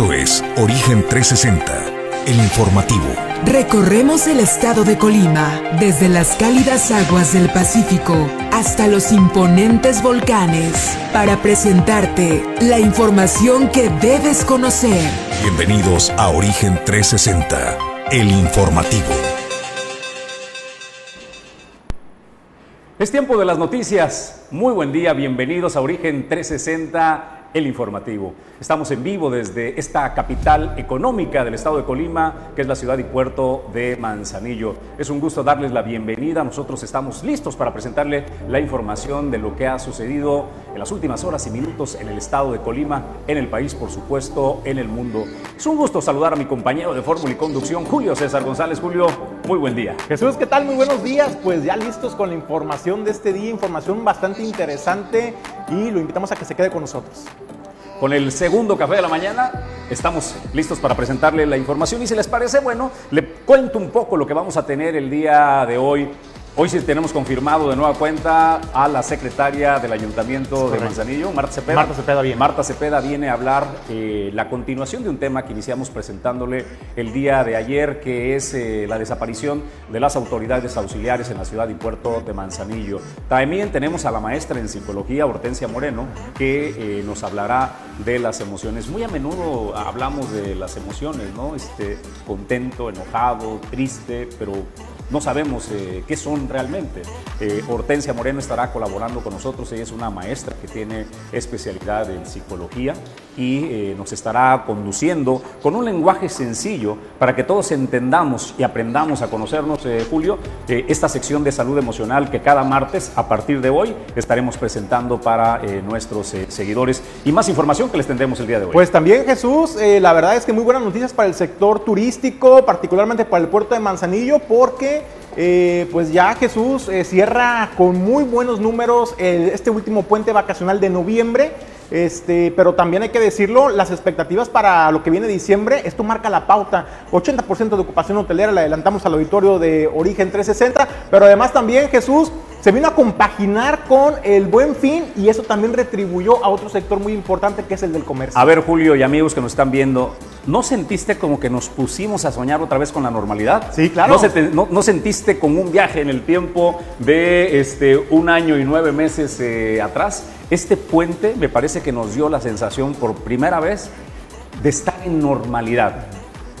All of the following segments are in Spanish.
Esto es Origen 360, el informativo. Recorremos el estado de Colima, desde las cálidas aguas del Pacífico hasta los imponentes volcanes, para presentarte la información que debes conocer. Bienvenidos a Origen 360, el informativo. Es tiempo de las noticias. Muy buen día, bienvenidos a Origen 360 el informativo. Estamos en vivo desde esta capital económica del estado de Colima, que es la ciudad y puerto de Manzanillo. Es un gusto darles la bienvenida. Nosotros estamos listos para presentarle la información de lo que ha sucedido en las últimas horas y minutos en el estado de Colima, en el país, por supuesto, en el mundo. Es un gusto saludar a mi compañero de Fórmula y Conducción, Julio César González. Julio, muy buen día. Jesús, ¿qué tal? Muy buenos días. Pues ya listos con la información de este día, información bastante interesante y lo invitamos a que se quede con nosotros con el segundo café de la mañana. Estamos listos para presentarle la información y si les parece, bueno, le cuento un poco lo que vamos a tener el día de hoy Hoy sí tenemos confirmado de nueva cuenta a la secretaria del Ayuntamiento de Manzanillo, Marta Cepeda. Marta Cepeda viene. Marta Cepeda viene a hablar eh, la continuación de un tema que iniciamos presentándole el día de ayer, que es eh, la desaparición de las autoridades auxiliares en la ciudad y puerto de Manzanillo. También tenemos a la maestra en psicología, Hortensia Moreno, que eh, nos hablará de las emociones. Muy a menudo hablamos de las emociones, ¿no? Este, contento, enojado, triste, pero no sabemos eh, qué son realmente. Eh, Hortensia Moreno estará colaborando con nosotros, ella es una maestra que tiene especialidad en psicología y eh, nos estará conduciendo con un lenguaje sencillo para que todos entendamos y aprendamos a conocernos, Julio, esta sección de salud emocional que cada martes a partir de hoy estaremos presentando para nuestros seguidores y más información que les tendremos el día de hoy. Pues también Jesús, la verdad es que muy buenas noticias para el sector turístico, particularmente para el puerto de Manzanillo, porque eh, pues ya Jesús eh, cierra con muy buenos números este último puente vacacional de noviembre. Este, pero también hay que decirlo, las expectativas para lo que viene diciembre, esto marca la pauta. 80% de ocupación hotelera, le adelantamos al auditorio de Origen 360, pero además también Jesús se vino a compaginar con el buen fin y eso también retribuyó a otro sector muy importante que es el del comercio. A ver, Julio y amigos que nos están viendo, ¿no sentiste como que nos pusimos a soñar otra vez con la normalidad? Sí, claro. ¿No, sentiste como un viaje en el tiempo de este, un año y nueve meses eh, atrás? Este puente me parece que nos dio la sensación por primera vez de estar en normalidad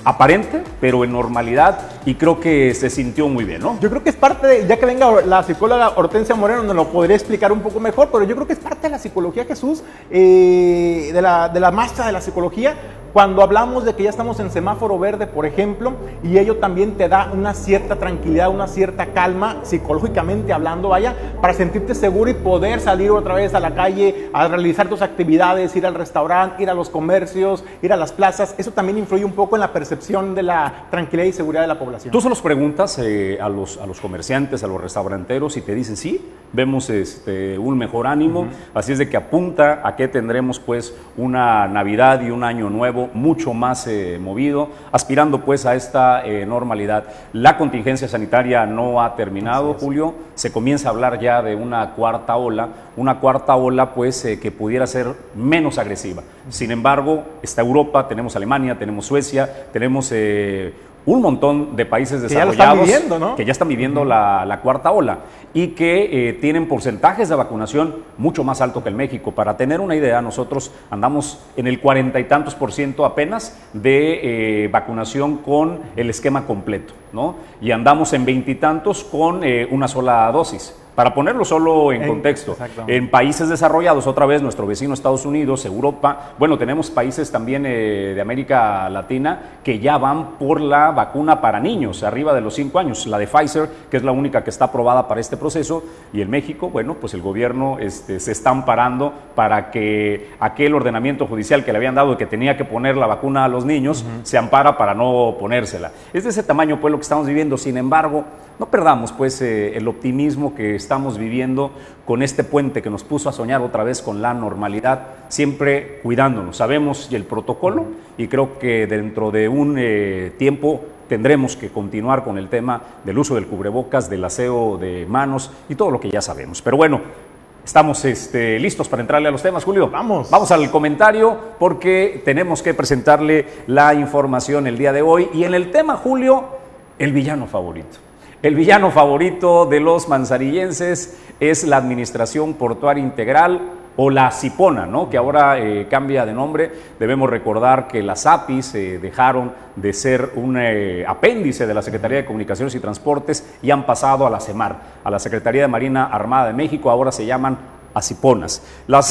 aparente, pero en normalidad y creo que se sintió muy bien, ¿no? Yo creo que es parte de, ya que venga la psicóloga Hortensia Moreno, nos lo podría explicar un poco mejor, pero yo creo que es parte de la psicología Jesús, eh, de, la, de la maestra de la psicología, cuando hablamos de que ya estamos en semáforo verde, por ejemplo, y ello también te da una cierta tranquilidad, una cierta calma, psicológicamente hablando, vaya, para sentirte seguro y poder salir otra vez a la calle, a realizar tus actividades, ir al restaurante, ir a los comercios, ir a las plazas. Eso también influye un poco en la percepción de la tranquilidad y seguridad de la población. Tú se los preguntas eh, a, los, a los comerciantes, a los restauranteros, y te dicen, sí, vemos este, un mejor ánimo, así es de que apunta a que tendremos pues una Navidad y un año nuevo mucho más eh, movido, aspirando pues a esta eh, normalidad. La contingencia sanitaria no ha terminado, Julio, se comienza a hablar ya de una cuarta ola, una cuarta ola pues eh, que pudiera ser menos agresiva. Sin embargo, está Europa, tenemos Alemania, tenemos Suecia, tenemos un montón de países desarrollados que ya están viviendo, la, cuarta ola y que eh, tienen porcentajes de vacunación mucho más alto que el México. Para tener una idea, nosotros andamos en el cuarenta y tantos por ciento apenas de eh, vacunación con el esquema completo, ¿no? Y andamos en veintitantos con eh, una sola dosis. Para ponerlo solo en, contexto, en países desarrollados, otra vez nuestro vecino Estados Unidos, Europa, bueno, tenemos países también eh, de América Latina que ya van por la vacuna para niños, arriba de los 5 años, la de Pfizer, que es la única que está aprobada para este proceso, y en México, bueno, pues el gobierno este, se está amparando para que aquel ordenamiento judicial que le habían dado de que tenía que poner la vacuna a los niños, se ampara para no ponérsela. Es de ese tamaño, pues, lo que estamos viviendo. Sin embargo, no perdamos pues eh, el optimismo que estamos viviendo con este puente que nos puso a soñar otra vez con la normalidad, siempre cuidándonos. Sabemos el protocolo y creo que dentro de un eh, tiempo tendremos que continuar con el tema del uso del cubrebocas, del aseo de manos y todo lo que ya sabemos. Pero bueno, Estamos este, listos para entrarle a los temas, Julio. Vamos. Vamos al comentario porque tenemos que presentarle la información el día de hoy. Y en el tema, Julio, el villano favorito. El villano favorito de los manzarillenses es la Administración Portuaria Integral o la Cipona, ¿no? que ahora eh, cambia de nombre. Debemos recordar que las APIs eh, dejaron de ser un eh, apéndice de la Secretaría de Comunicaciones y Transportes y han pasado a la CEMAR, a la Secretaría de Marina Armada de México, ahora se llaman ACIPONAS. La,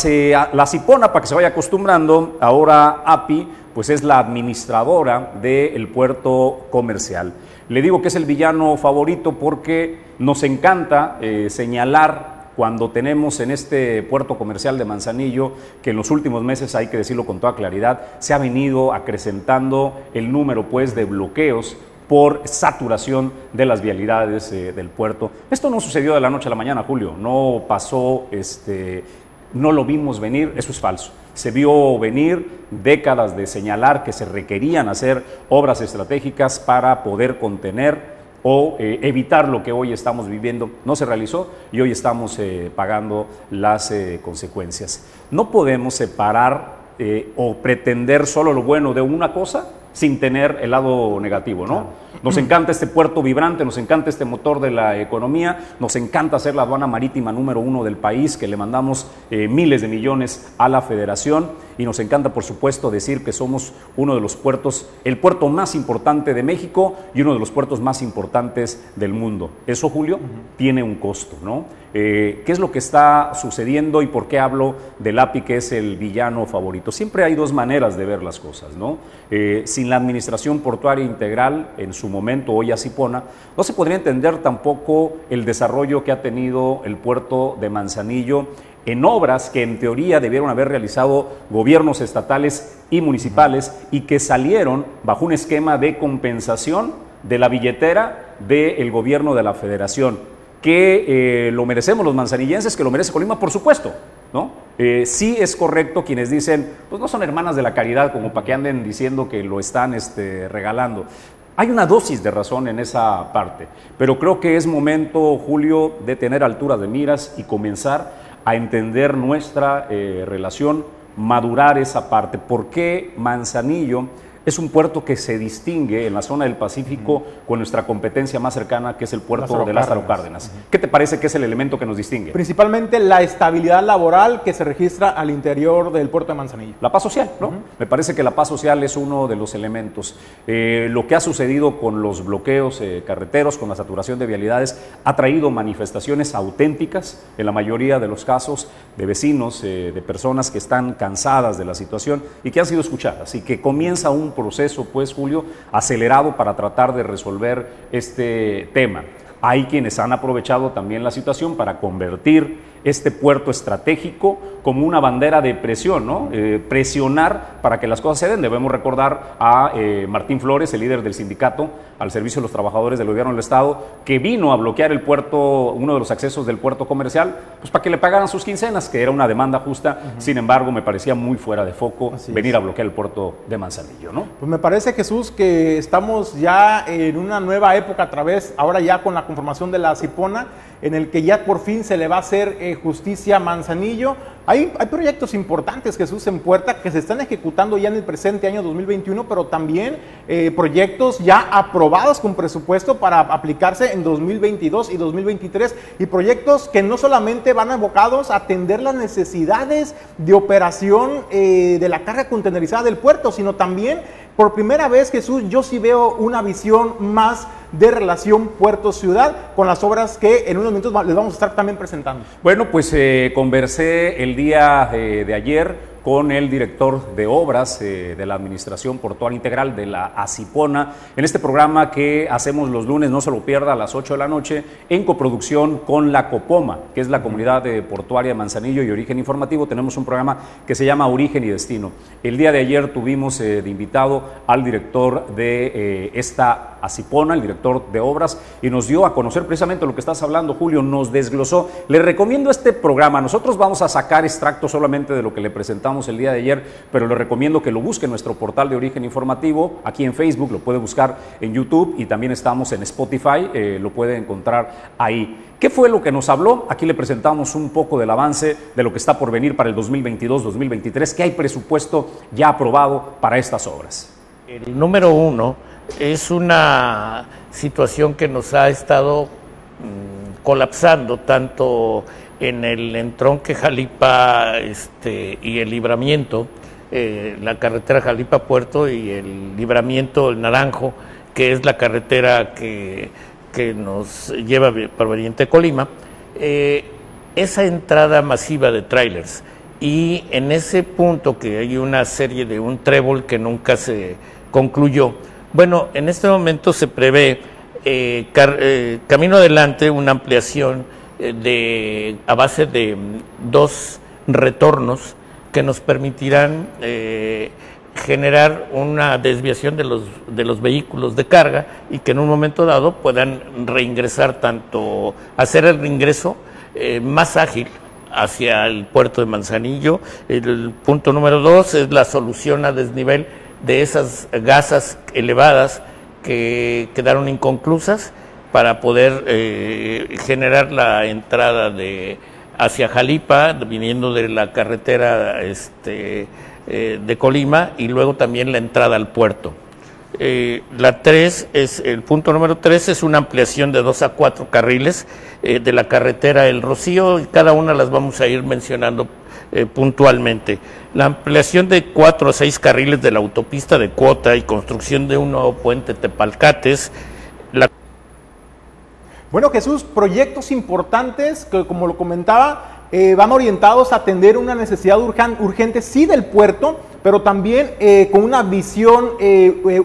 la Cipona, para que se vaya acostumbrando, ahora API, pues es la administradora del puerto comercial. Le digo que es el villano favorito porque nos encanta señalar cuando tenemos en este puerto comercial de Manzanillo, que en los últimos meses, hay que decirlo con toda claridad, se ha venido acrecentando el número pues, de bloqueos por saturación de las vialidades eh, del puerto. Esto no sucedió de la noche a la mañana, Julio, no pasó, este, no lo vimos venir, eso es falso. Se vio venir décadas de señalar que se requerían hacer obras estratégicas para poder contener o eh, evitar lo que hoy estamos viviendo. No se realizó y hoy estamos eh, pagando las eh, consecuencias. No podemos separar o pretender solo lo bueno de una cosa sin tener el lado negativo, ¿no? Nos encanta este puerto vibrante, nos encanta este motor de la economía, nos encanta ser la aduana marítima número uno del país, que le mandamos miles de millones a la federación y nos encanta, por supuesto, decir que somos uno de los puertos, el puerto más importante de México y uno de los puertos más importantes del mundo. Eso, Julio, tiene un costo, ¿no? Eh, ¿Qué es lo que está sucediendo y por qué hablo del API, que es el villano favorito? Siempre hay dos maneras de ver las cosas, ¿no? Eh, sin la administración portuaria integral, en su momento, hoy Cipona, no se podría entender tampoco el desarrollo que ha tenido el puerto de Manzanillo en obras que en teoría debieron haber realizado gobiernos estatales y municipales y que salieron bajo un esquema de compensación de la billetera del gobierno de la federación, que eh, lo merecemos los manzanillenses, que lo merece Colima, por supuesto, ¿no? Eh, sí es correcto quienes dicen, pues no son hermanas de la caridad, como para que anden diciendo que lo están este, regalando. Hay una dosis de razón en esa parte, pero creo que es momento, Julio, de tener altura de miras y comenzar a entender nuestra eh, relación, madurar esa parte. ¿Por qué Manzanillo? Es un puerto que se distingue en la zona del Pacífico con nuestra competencia más cercana, que es el puerto de Lázaro Cárdenas. ¿Qué te parece que es el elemento que nos distingue? Principalmente la estabilidad laboral que se registra al interior del puerto de Manzanillo. La paz social, ¿no? Me parece que la paz social es uno de los elementos. Eh, lo que ha sucedido con los bloqueos eh, carreteros, con la saturación de vialidades, ha traído manifestaciones auténticas, en la mayoría de los casos, de vecinos, eh, de personas que están cansadas de la situación y que han sido escuchadas y que comienza un proceso, pues, Julio, acelerado para tratar de resolver este tema. Hay quienes han aprovechado también la situación para convertir este puerto estratégico como una bandera de presión, ¿no? Eh, presionar para que las cosas se den. Debemos recordar a eh, Martín Flores, el líder del sindicato al servicio de los trabajadores del gobierno del Estado, que vino a bloquear el puerto, uno de los accesos del puerto comercial, pues para que le pagaran sus quincenas, que era una demanda justa. Sin embargo, me parecía muy fuera de foco venir a bloquear el puerto de Manzanillo, ¿no? Pues me parece, Jesús, que estamos ya en una nueva época a través, ahora ya con la conformación de la Cipona, en el que ya por fin se le va a hacer eh, justicia a Manzanillo. Hay, hay, proyectos importantes, Jesús, en puerta que se están ejecutando ya en el presente año 2021, pero también eh, proyectos ya aprobados con presupuesto para aplicarse en 2022 y 2023 y proyectos que no solamente van abocados a atender las necesidades de operación eh, de la carga contenerizada del puerto, sino también por primera vez, Jesús, yo sí veo una visión más de relación puerto-ciudad con las obras que en unos minutos les vamos a estar también presentando. Bueno, pues eh, conversé el día de ayer con el director de obras eh, de la Administración Portuaria Integral de la ACIPONA en este programa que hacemos los lunes, no se lo pierda, a las 8 de la noche, en coproducción con la COPOMA, que es la comunidad de portuaria de Manzanillo y Origen Informativo. Tenemos un programa que se llama Origen y Destino. El día de ayer tuvimos eh, de invitado al director de eh, esta ACIPONA, el director de obras, y nos dio a conocer precisamente lo que estás hablando, Julio, nos desglosó. Le recomiendo este programa. Nosotros vamos a sacar extractos solamente de lo que le presentamos el día de ayer, pero le recomiendo que lo busque en nuestro portal de origen informativo, aquí en Facebook, lo puede buscar en YouTube y también estamos en Spotify, eh, lo puede encontrar ahí. ¿Qué fue lo que nos habló? Aquí le presentamos un poco del avance de lo que está por venir para el 2022-2023, que hay presupuesto ya aprobado para estas obras. El número uno es una situación que nos ha estado mm, colapsando tanto en el entronque Jalipa este, y el libramiento, eh, la carretera Jalipa-Puerto y el libramiento El Naranjo, que es la carretera que, que nos lleva proveniente de Colima, eh, esa entrada masiva de trailers y en ese punto que hay una serie de un trébol que nunca se concluyó, bueno, en este momento se prevé eh, eh, camino adelante una ampliación eh, de, a base de mm, dos retornos que nos permitirán generar una desviación de los, de los vehículos de carga y que en un momento dado puedan reingresar tanto, hacer el reingreso más ágil hacia el puerto de Manzanillo. El punto número dos es la solución a desnivel de esas gasas elevadas que quedaron inconclusas para poder eh, generar la entrada de hacia Jalipa, viniendo de la carretera este, eh, de Colima, y luego también la entrada al puerto. Eh, la tres es, el punto número tres es una ampliación de dos a cuatro carriles de la carretera El Rocío, y cada una las vamos a ir mencionando eh, puntualmente. La ampliación de cuatro o seis carriles de la autopista de cuota y construcción de un nuevo puente Tepalcates. Bueno, Jesús, proyectos importantes que, como lo comentaba, eh, van orientados a atender una necesidad urgente, sí, del puerto, pero también eh, con una visión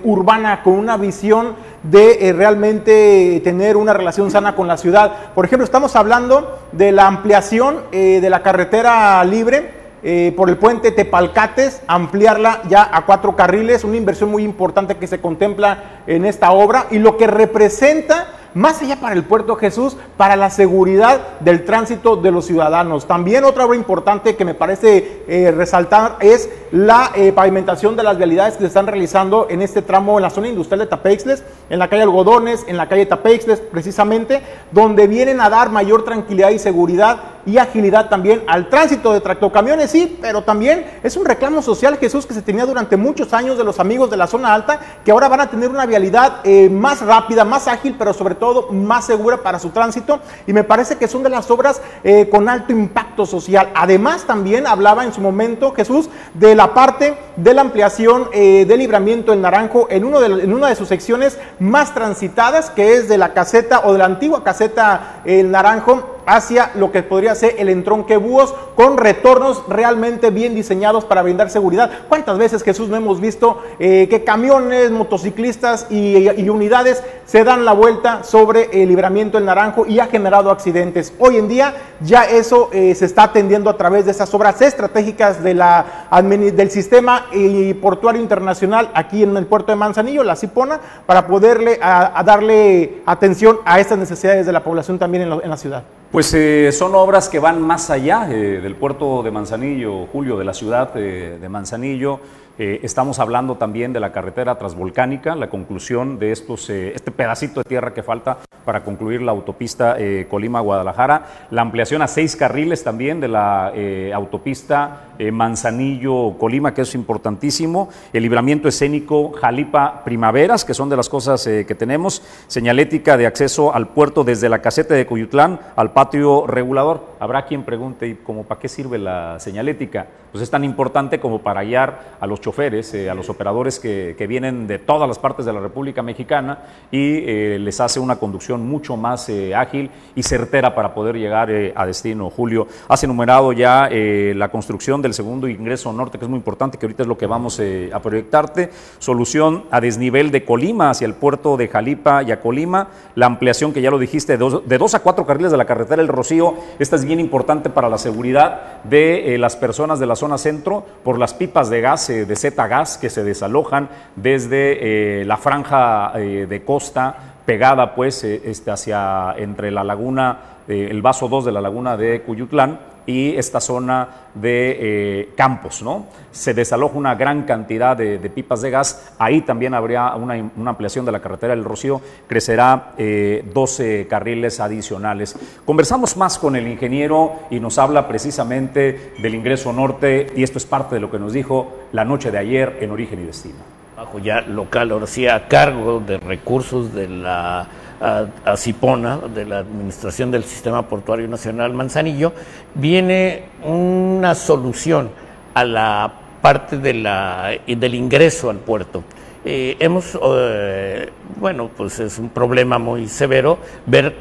urbana, con una visión de eh, realmente tener una relación sana con la ciudad. Por ejemplo, estamos hablando de la ampliación eh, de la carretera libre. Eh, por el puente Tepalcates, ampliarla ya a cuatro carriles, una inversión muy importante que se contempla en esta obra y lo que representa más allá para el puerto Jesús, para la seguridad del tránsito de los ciudadanos. También otra obra importante que me parece eh, resaltar es la eh, pavimentación de las vialidades que se están realizando en este tramo en la zona industrial de Tapeixles, en la calle Algodones, en la calle Tapeixles, precisamente, donde vienen a dar mayor tranquilidad y seguridad y agilidad también al tránsito de tractocamiones, sí, pero también es un reclamo social, Jesús, que se tenía durante muchos años de los amigos de la zona alta, que ahora van a tener una vialidad eh, más rápida, más ágil, pero sobre todo más segura para su tránsito y me parece que son de las obras eh, con alto impacto social. Además, también hablaba en su momento Jesús de la parte de la ampliación eh, del libramiento en Naranjo en, uno de, en una de sus secciones más transitadas, que es de la caseta o de la antigua caseta El Naranjo hacia lo que podría ser el entronque búhos con retornos realmente bien diseñados para brindar seguridad. ¿Cuántas veces Jesús no hemos visto eh, que camiones, motociclistas y, unidades se dan la vuelta sobre el libramiento del naranjo y ha generado accidentes? Hoy en día ya eso eh, se está atendiendo a través de esas obras estratégicas del sistema eh, portuario internacional aquí en el puerto de Manzanillo, la Cipona, para poderle a, darle atención a estas necesidades de la población también en la ciudad. Pues eh, son obras que van más allá eh, del puerto de Manzanillo, Julio, de la ciudad eh, de Manzanillo. estamos hablando también de la carretera transvolcánica, la conclusión de estos, este pedacito de tierra que falta para concluir la autopista Colima-Guadalajara, la ampliación a seis carriles también de la autopista Manzanillo-Colima, que es importantísimo, el libramiento escénico Jalipa-Primaveras, que son de las cosas que tenemos, señalética de acceso al puerto desde la caseta de Cuyutlán al patio regulador. Habrá quien pregunte, ¿y cómo para qué sirve la señalética? Pues es tan importante como para guiar a los choferes, eh, a los operadores que, vienen de todas las partes de la República Mexicana y eh, les hace una conducción mucho más eh, ágil y certera para poder llegar a destino. Julio, has enumerado ya la construcción del segundo ingreso norte, que es muy importante, que ahorita es lo que vamos a proyectarte. Solución a desnivel de Colima hacia el puerto de Jalipa y a Colima. La ampliación, que ya lo dijiste, de dos, a cuatro carriles de la carretera El Rocío. Esta es bien importante para la seguridad de las personas de la zona centro por las pipas de gas eh, de Z Gas que se desalojan desde eh, la franja eh, de costa pegada pues este, hacia entre la laguna eh, el vaso 2 de la laguna de Cuyutlán y esta zona de eh, Campos, ¿no? Se desaloja una gran cantidad de, pipas de gas, ahí también habría una, ampliación de la carretera del Rocío, crecerá 12 eh, carriles adicionales. Conversamos más con el ingeniero y nos habla precisamente del ingreso norte y esto es parte de lo que nos dijo la noche de ayer en Origen y Destino. Bajo ya local, ahora sí, a cargo de recursos de la a, Cipona, de la Administración del Sistema Portuario Nacional Manzanillo, viene una solución a la parte de la, del ingreso al puerto. Eh, hemos, eh, bueno, pues es un problema muy severo ver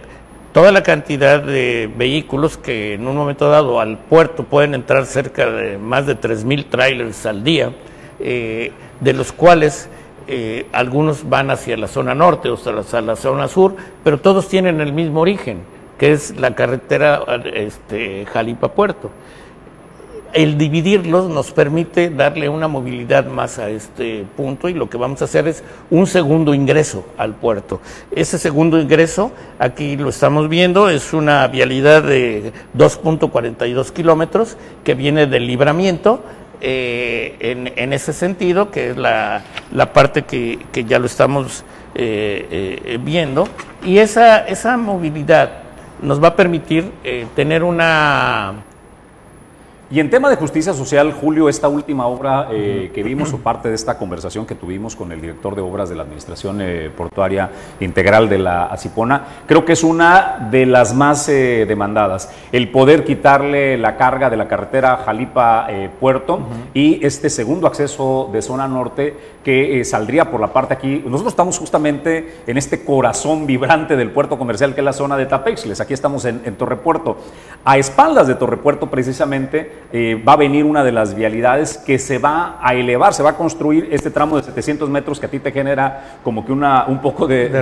toda la cantidad de vehículos que en un momento dado al puerto pueden entrar cerca de más de 3.000 trailers al día, eh, de los cuales eh, algunos van hacia la zona norte o hacia la zona sur, pero todos tienen el mismo origen, que es la carretera este, Jalipa-Puerto. El dividirlos nos permite darle una movilidad más a este punto y lo que vamos a hacer es un segundo ingreso al puerto. Ese segundo ingreso, aquí lo estamos viendo, es una vialidad de 2.42 kilómetros que viene del libramiento eh, en, ese sentido, que es la, parte que, ya lo estamos eh, eh, viendo, y esa, esa movilidad nos va a permitir tener una y en tema de justicia social, Julio, esta última obra eh, que vimos o parte de esta conversación que tuvimos con el director de obras de la Administración eh, Portuaria Integral de la Acipona, creo que es una de las más eh, demandadas. El poder quitarle la carga de la carretera Jalipa-Puerto y este segundo acceso de zona norte que saldría por la parte aquí. Nosotros estamos justamente en este corazón vibrante del puerto comercial que es la zona de Tapexles. Aquí estamos en, en Torrepuerto. A espaldas de Torrepuerto, precisamente, eh, va a venir una de las vialidades que se va a elevar, se va a construir este tramo de 700 metros que a ti te genera como que una, un poco de, de,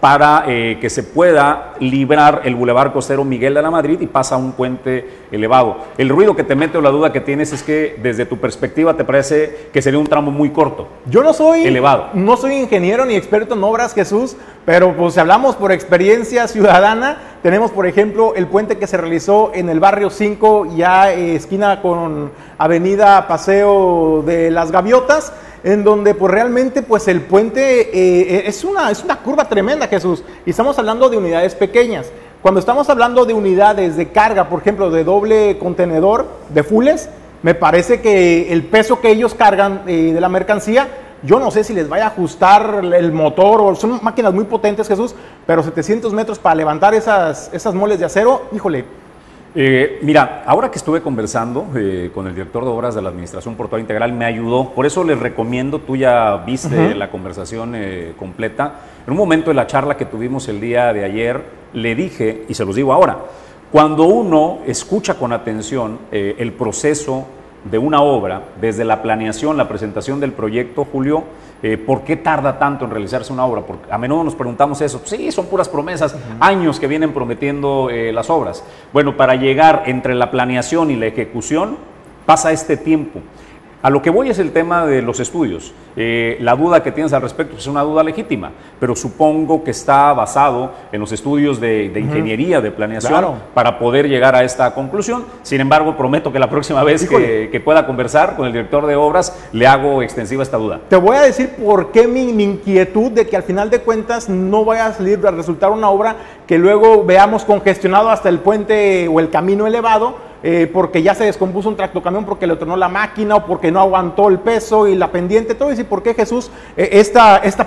para eh, que se pueda librar el bulevar costero Miguel de la Madrid y pasa un puente elevado. El ruido que te mete o la duda que tienes es que desde tu perspectiva te parece que sería un tramo muy corto. Yo no soy elevado. No soy ingeniero ni experto en obras, Jesús, pero pues si hablamos por experiencia ciudadana, tenemos por ejemplo el puente que se realizó en el barrio 5, ya eh, esquina con Avenida Paseo de las Gaviotas en donde pues realmente pues el puente eh, eh, es, una, es una curva tremenda, Jesús, y estamos hablando de unidades pequeñas. Cuando estamos hablando de unidades de carga, por ejemplo, de doble contenedor, de fules, me parece que el peso que ellos cargan eh, de la mercancía, yo no sé si les vaya a ajustar el motor, o son máquinas muy potentes, Jesús, pero 700 metros para levantar esas, esas moles de acero, híjole, eh, mira, ahora que estuve conversando eh, con el director de obras de la Administración Portuaria Integral, me ayudó. Por eso les recomiendo, tú ya viste la conversación eh, completa. En un momento de la charla que tuvimos el día de ayer, le dije, y se los digo ahora, cuando uno escucha con atención el proceso de una obra, desde la planeación, la presentación del proyecto, Julio, eh, ¿por qué tarda tanto en realizarse una obra? Porque a menudo nos preguntamos eso. Sí, son puras promesas, años que vienen prometiendo eh, las obras. Bueno, para llegar entre la planeación y la ejecución pasa este tiempo. A lo que voy es el tema de los estudios. Eh, la duda que tienes al respecto es una duda legítima, pero supongo que está basado en los estudios de, ingeniería, de planeación, para poder llegar a esta conclusión. Sin embargo, prometo que la próxima vez que, pueda conversar con el director de obras, le hago extensiva esta duda. Te voy a decir por qué mi, mi inquietud de que al final de cuentas no vaya a salir a resultar una obra que luego veamos congestionado hasta el puente o el camino elevado eh, porque ya se descompuso un tractocamión, porque le tronó la máquina o porque no aguantó el peso y la pendiente, todo. Y por qué Jesús, eh,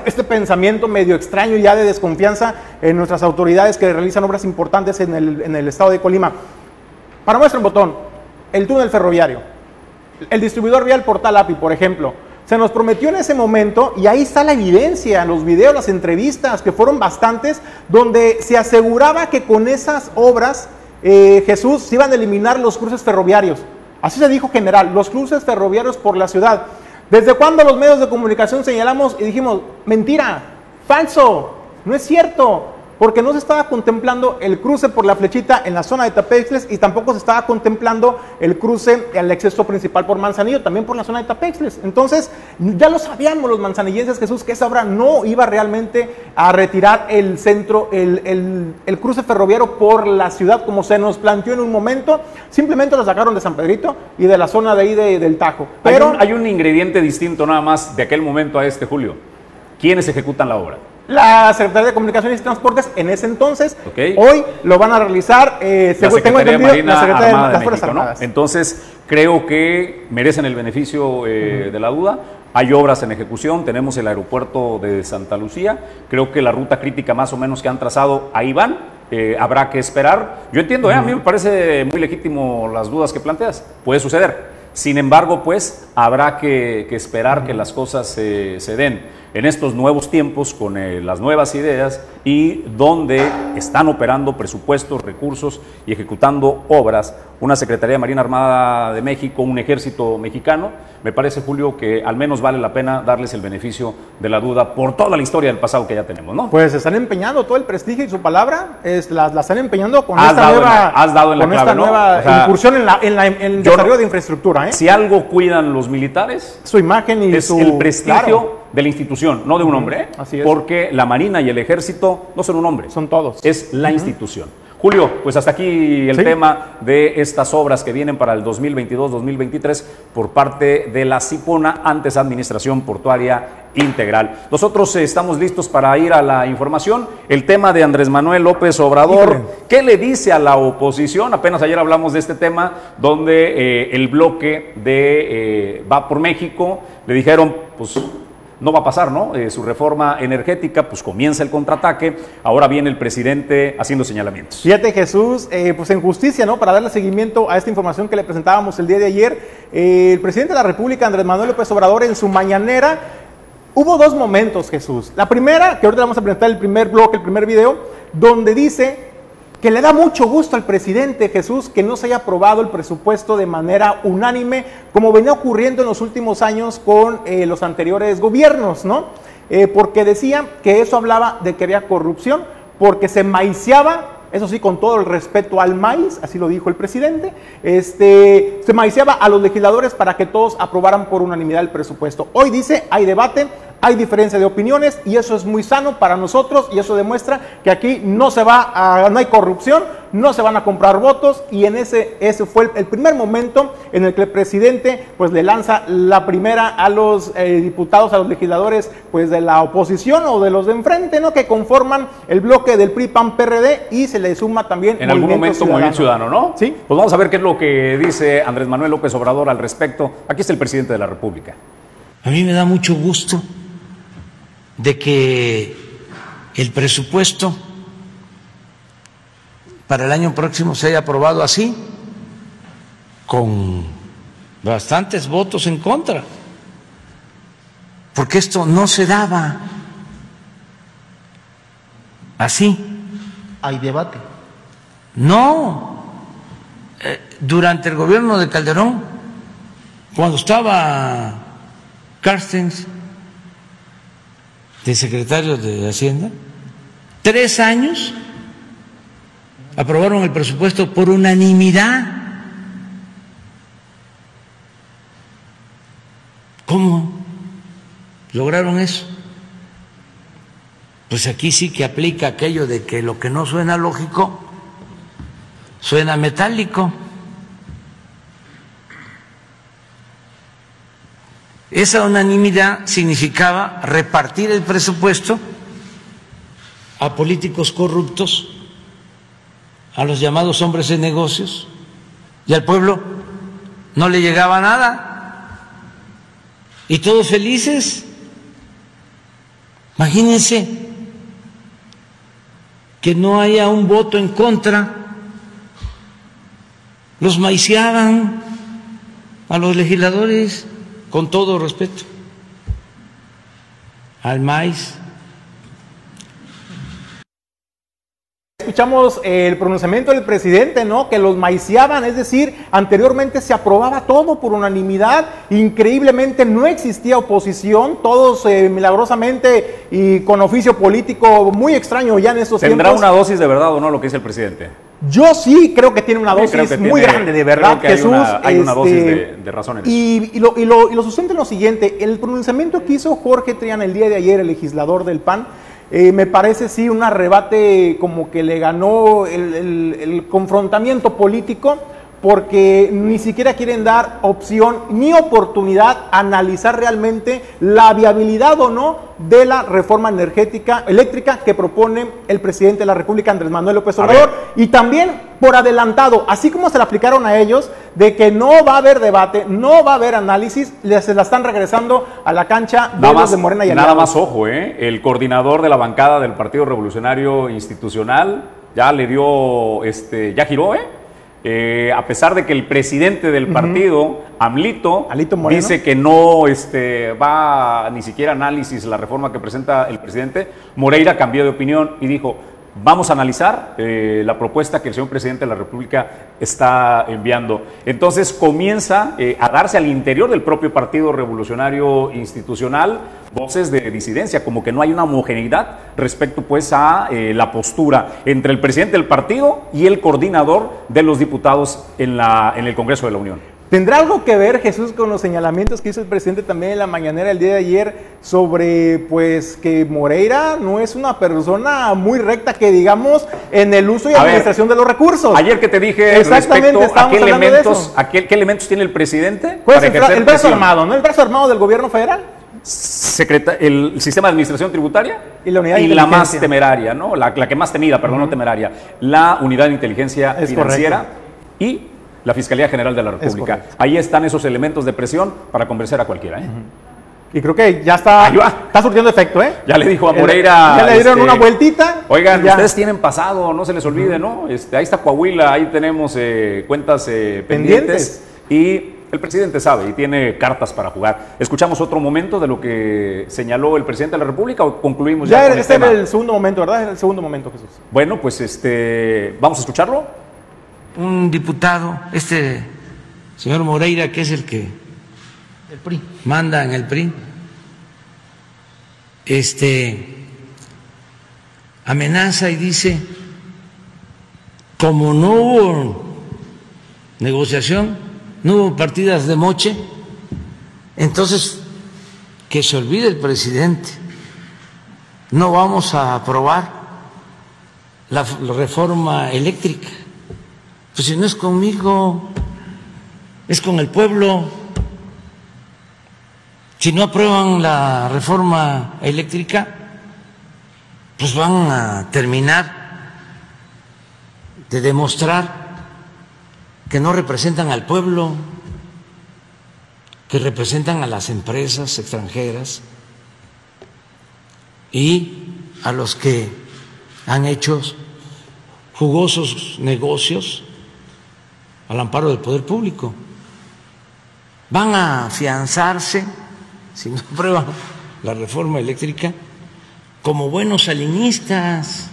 este pensamiento medio extraño ya de desconfianza en nuestras autoridades que realizan obras importantes en el, estado de Colima. Para muestra un botón, el túnel ferroviario, el distribuidor vial Portal API, por ejemplo. Se nos prometió en ese momento, y ahí está la evidencia, los videos, las entrevistas, que fueron bastantes, donde se aseguraba que con esas obras eh, Jesús se iban a eliminar los cruces ferroviarios. Así se dijo general, los cruces ferroviarios por la ciudad. ¿Desde cuándo los medios de comunicación señalamos y dijimos, mentira, falso, no es cierto? Porque no se estaba contemplando el cruce por la flechita en la zona de Tapexles y tampoco se estaba contemplando el cruce al exceso principal por Manzanillo, también por la zona de Tapexles. Entonces, ya lo sabíamos los manzanillenses, Jesús, que esa obra no iba realmente a retirar el centro, el, el cruce ferroviario por la ciudad como se nos planteó en un momento. Simplemente lo sacaron de San Pedrito y de la zona de ahí del Tajo. Pero hay un, ingrediente distinto nada más de aquel momento a este, Julio. ¿Quiénes ejecutan la obra? La Secretaría de Comunicaciones y Transportes en ese entonces. Hoy lo van a realizar, eh, la tengo Marina la Secretaría de, las Fuerzas Armadas. Entonces, creo que merecen el beneficio eh, de la duda. Hay obras en ejecución, tenemos el aeropuerto de Santa Lucía, creo que la ruta crítica más o menos que han trazado ahí van, eh, habrá que esperar. Yo entiendo, eh, a mí me parece muy legítimo las dudas que planteas, puede suceder. Sin embargo, pues habrá que, esperar que las cosas se, den en estos nuevos tiempos con eh, las nuevas ideas y donde están operando presupuestos, recursos y ejecutando obras. Una Secretaría de Marina Armada de México, un ejército mexicano, me parece, Julio, que al menos vale la pena darles el beneficio de la duda por toda la historia del pasado que ya tenemos, ¿no? Pues están empeñando todo el prestigio y su palabra, es, la, están empeñando con esta nueva, has dado en la clave, nueva incursión en, la, en, la, el desarrollo de infraestructura. ¿eh? Si algo cuidan los militares, su imagen y es su, el prestigio de la institución, no de un hombre, ¿eh? Así es. porque la Marina y el ejército no son un hombre, son todos. Es la institución. Julio, pues hasta aquí el tema de estas obras que vienen para el 2022-2023 por parte de la CIPONA, antes Administración Portuaria Integral. Nosotros estamos listos para ir a la información. El tema de Andrés Manuel López Obrador, ¿qué le dice a la oposición? Apenas ayer hablamos de este tema, donde eh, el bloque de eh, Va por México le dijeron, pues no va a pasar, ¿no? Eh, su reforma energética, pues comienza el contraataque, ahora viene el presidente haciendo señalamientos. Fíjate Jesús, eh, pues en justicia, ¿no? Para darle seguimiento a esta información que le presentábamos el día de ayer, eh, el presidente de la República, Andrés Manuel López Obrador, en su mañanera, hubo dos momentos, Jesús. La primera, que ahorita vamos a presentar el primer bloque, el primer video, donde dice que le da mucho gusto al presidente Jesús que no se haya aprobado el presupuesto de manera unánime, como venía ocurriendo en los últimos años con eh, los anteriores gobiernos, ¿no? Eh, porque decía que eso hablaba de que había corrupción, porque se maiciaba eso sí, con todo el respeto al maíz, así lo dijo el presidente, este, se maiciaba a los legisladores para que todos aprobaran por unanimidad el presupuesto. Hoy dice, hay debate, hay diferencia de opiniones y eso es muy sano para nosotros y eso demuestra que aquí no se va a, no hay corrupción, no se van a comprar votos y en ese, ese fue el, primer momento en el que el presidente pues le lanza la primera a los eh, diputados, a los legisladores pues de la oposición o de los de enfrente, ¿no? Que conforman el bloque del PRI, PAN, PRD y se le suma también en algún momento ciudadano. Movimiento Ciudadano, ¿no? Sí. Pues vamos a ver qué es lo que dice Andrés Manuel López Obrador al respecto. Aquí está el presidente de la República. A mí me da mucho gusto de que el presupuesto para el año próximo se haya aprobado así, con bastantes votos en contra, porque esto no se daba así. Hay debate. No, eh, durante el gobierno de Calderón, cuando estaba Carstens, de secretario de Hacienda, tres años aprobaron el presupuesto por unanimidad. ¿Cómo lograron eso? Pues aquí sí que aplica aquello de que lo que no suena lógico suena metálico. Esa unanimidad significaba repartir el presupuesto a políticos corruptos, a los llamados hombres de negocios, y al pueblo no le llegaba nada. Y todos felices. Imagínense que no haya un voto en contra. Los maiciaban a los legisladores con todo respeto, al maíz. escuchamos el pronunciamiento del presidente, ¿no? Que los maiciaban, es decir, anteriormente se aprobaba todo por unanimidad, increíblemente no existía oposición, todos eh, milagrosamente y con oficio político muy extraño ya en estos ¿Tendrá tiempos. una dosis de verdad o no lo que dice el presidente? Yo sí creo que tiene una dosis muy tiene- grande, de verdad, creo que hay una- hay una dosis este, de- de razón en eso. Y, y lo, y, lo, y lo sustenta en lo siguiente, el pronunciamiento que hizo Jorge Triana el día de ayer, el legislador del PAN, eh, me parece sí un arrebate como que le ganó el, el- el confrontamiento político porque ni siquiera quieren dar opción ni oportunidad a analizar realmente la viabilidad o no de la reforma energética eléctrica que propone el presidente de la República, Andrés Manuel López Obrador, y también por adelantado, así como se le aplicaron a ellos, de que no va a haber debate, no va a haber análisis, les se la están regresando a la cancha de Nada los más, de Morena y nada aliados. más ojo, ¿eh? el coordinador de la bancada del Partido Revolucionario Institucional ya le dio, este, ya giró, ¿eh? Eh, a pesar de que el presidente del partido, Amlito, Alito Moreno. dice que no este, va ni siquiera análisis la reforma que presenta el presidente, Moreira cambió de opinión y dijo, vamos a analizar eh, la propuesta que el señor presidente de la República está enviando. Entonces comienza eh, a darse al interior del propio Partido Revolucionario Institucional voces de disidencia, como que no hay una homogeneidad respecto pues a eh, la postura entre el presidente del partido y el coordinador de los diputados en, la, en el Congreso de la Unión. ¿Tendrá algo que ver, Jesús, con los señalamientos que hizo el presidente también en la mañanera el día de ayer sobre, pues, que Moreira no es una persona muy recta, que digamos, en el uso y A ver, administración de los recursos? Ayer que te dije Exactamente, respecto a qué elementos, a qué, qué elementos tiene el presidente Pues el, brazo armado, ¿no? El brazo armado del gobierno federal. Secreta- el sistema de administración tributaria Y la unidad de y la más temeraria, ¿no? La, la que más temida, perdón, no temeraria, la unidad de inteligencia Es financiera y la Fiscalía General de la República. Ahí están esos elementos de presión para convencer a cualquiera. ¿eh? Y creo que ya está, está surtiendo efecto, ¿eh? Ya le dijo a El- Moreira. Ya le dieron este, una vueltita. Oigan, ustedes tienen pasado, no se les olvide, ¿no? Este, ahí está Coahuila, ahí tenemos eh, cuentas eh, pendientes. Y el presidente sabe y tiene cartas para jugar. ¿Escuchamos otro momento de lo que señaló el presidente de la República o concluimos ya, Ya con el este tema? era el segundo momento, ¿verdad? Era el segundo momento, Jesús. Bueno, pues este, vamos a escucharlo. Un diputado, este señor Moreira, que es el que manda en el PRI, este amenaza y dice, como no hubo negociación, no hubo partidas de moche, entonces que se olvide el presidente, no vamos a aprobar la reforma eléctrica. Pues si no es conmigo, es con el pueblo. Si no aprueban la reforma eléctrica, pues van a terminar de demostrar que no representan al pueblo, que representan a las empresas extranjeras y a los que han hecho jugosos negocios al amparo del poder público. Van a afianzarse, si no aprueban la reforma eléctrica, como buenos salinistas.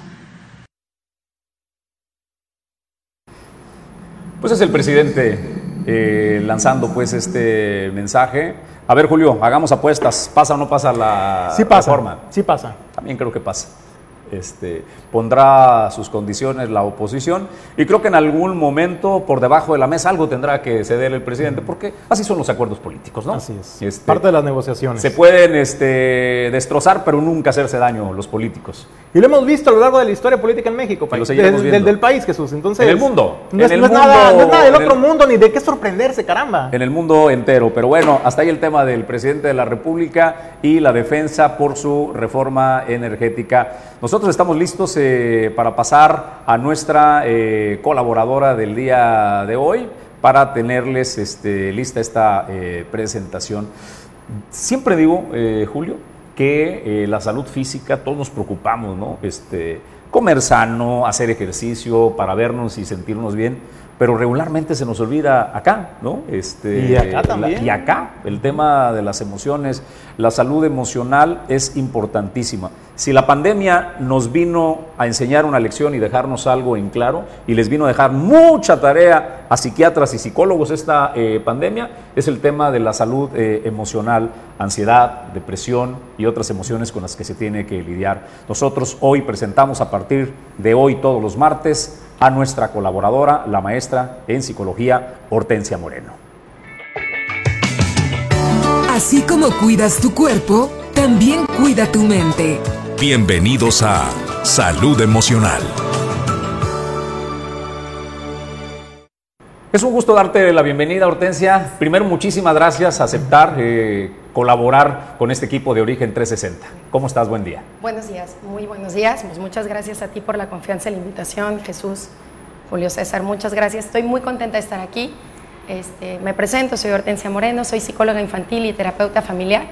Pues es el presidente eh, lanzando pues este mensaje. A ver, Julio, hagamos apuestas. ¿Pasa o no pasa la Sí pasa. reforma? Sí pasa. También creo que pasa. Este, pondrá sus condiciones la oposición y creo que en algún momento por debajo de la mesa algo tendrá que ceder el presidente porque así son los acuerdos políticos, ¿no? Así es. Este, Parte de las negociaciones. se pueden este, destrozar pero nunca hacerse daño los políticos. Y lo hemos visto a lo largo de la historia política en México, país, del, del, país, Jesús. Entonces, En el mundo. No es, no nada, mundo, no es nada del otro el- mundo, ni de qué sorprenderse, caramba. en el mundo entero. Pero bueno, hasta ahí el tema del presidente de la República y la defensa por su reforma energética. Nosotros estamos listos eh, para pasar a nuestra eh, colaboradora del día de hoy para tenerles este, lista esta eh, presentación. Siempre digo, eh, Julio, que eh, la salud física, todos nos preocupamos, ¿no? Este, comer sano, hacer ejercicio para vernos y sentirnos bien. pero regularmente se nos olvida acá, ¿no? Este, Y acá también. y acá, el tema de las emociones, la salud emocional es importantísima. Si la pandemia nos vino a enseñar una lección y dejarnos algo en claro, y les vino a dejar mucha tarea a psiquiatras y psicólogos esta eh, pandemia, es el tema de la salud eh, emocional, ansiedad, depresión y otras emociones con las que se tiene que lidiar. Nosotros hoy presentamos a partir de hoy, todos los martes, a nuestra colaboradora, la maestra en psicología, Hortensia Moreno. Así como cuidas tu cuerpo, también cuida tu mente. Bienvenidos a Salud Emocional. Es un gusto darte la bienvenida, Hortensia. Primero, muchísimas gracias a aceptar eh, colaborar con este equipo de Origen 360. ¿Cómo estás? Buen día. Buenos días, muy buenos días. Pues muchas gracias a ti por la confianza y la invitación, Jesús, Julio César, muchas gracias. Estoy muy contenta de estar aquí. Este, me presento, soy Hortensia Moreno, soy psicóloga infantil y terapeuta familiar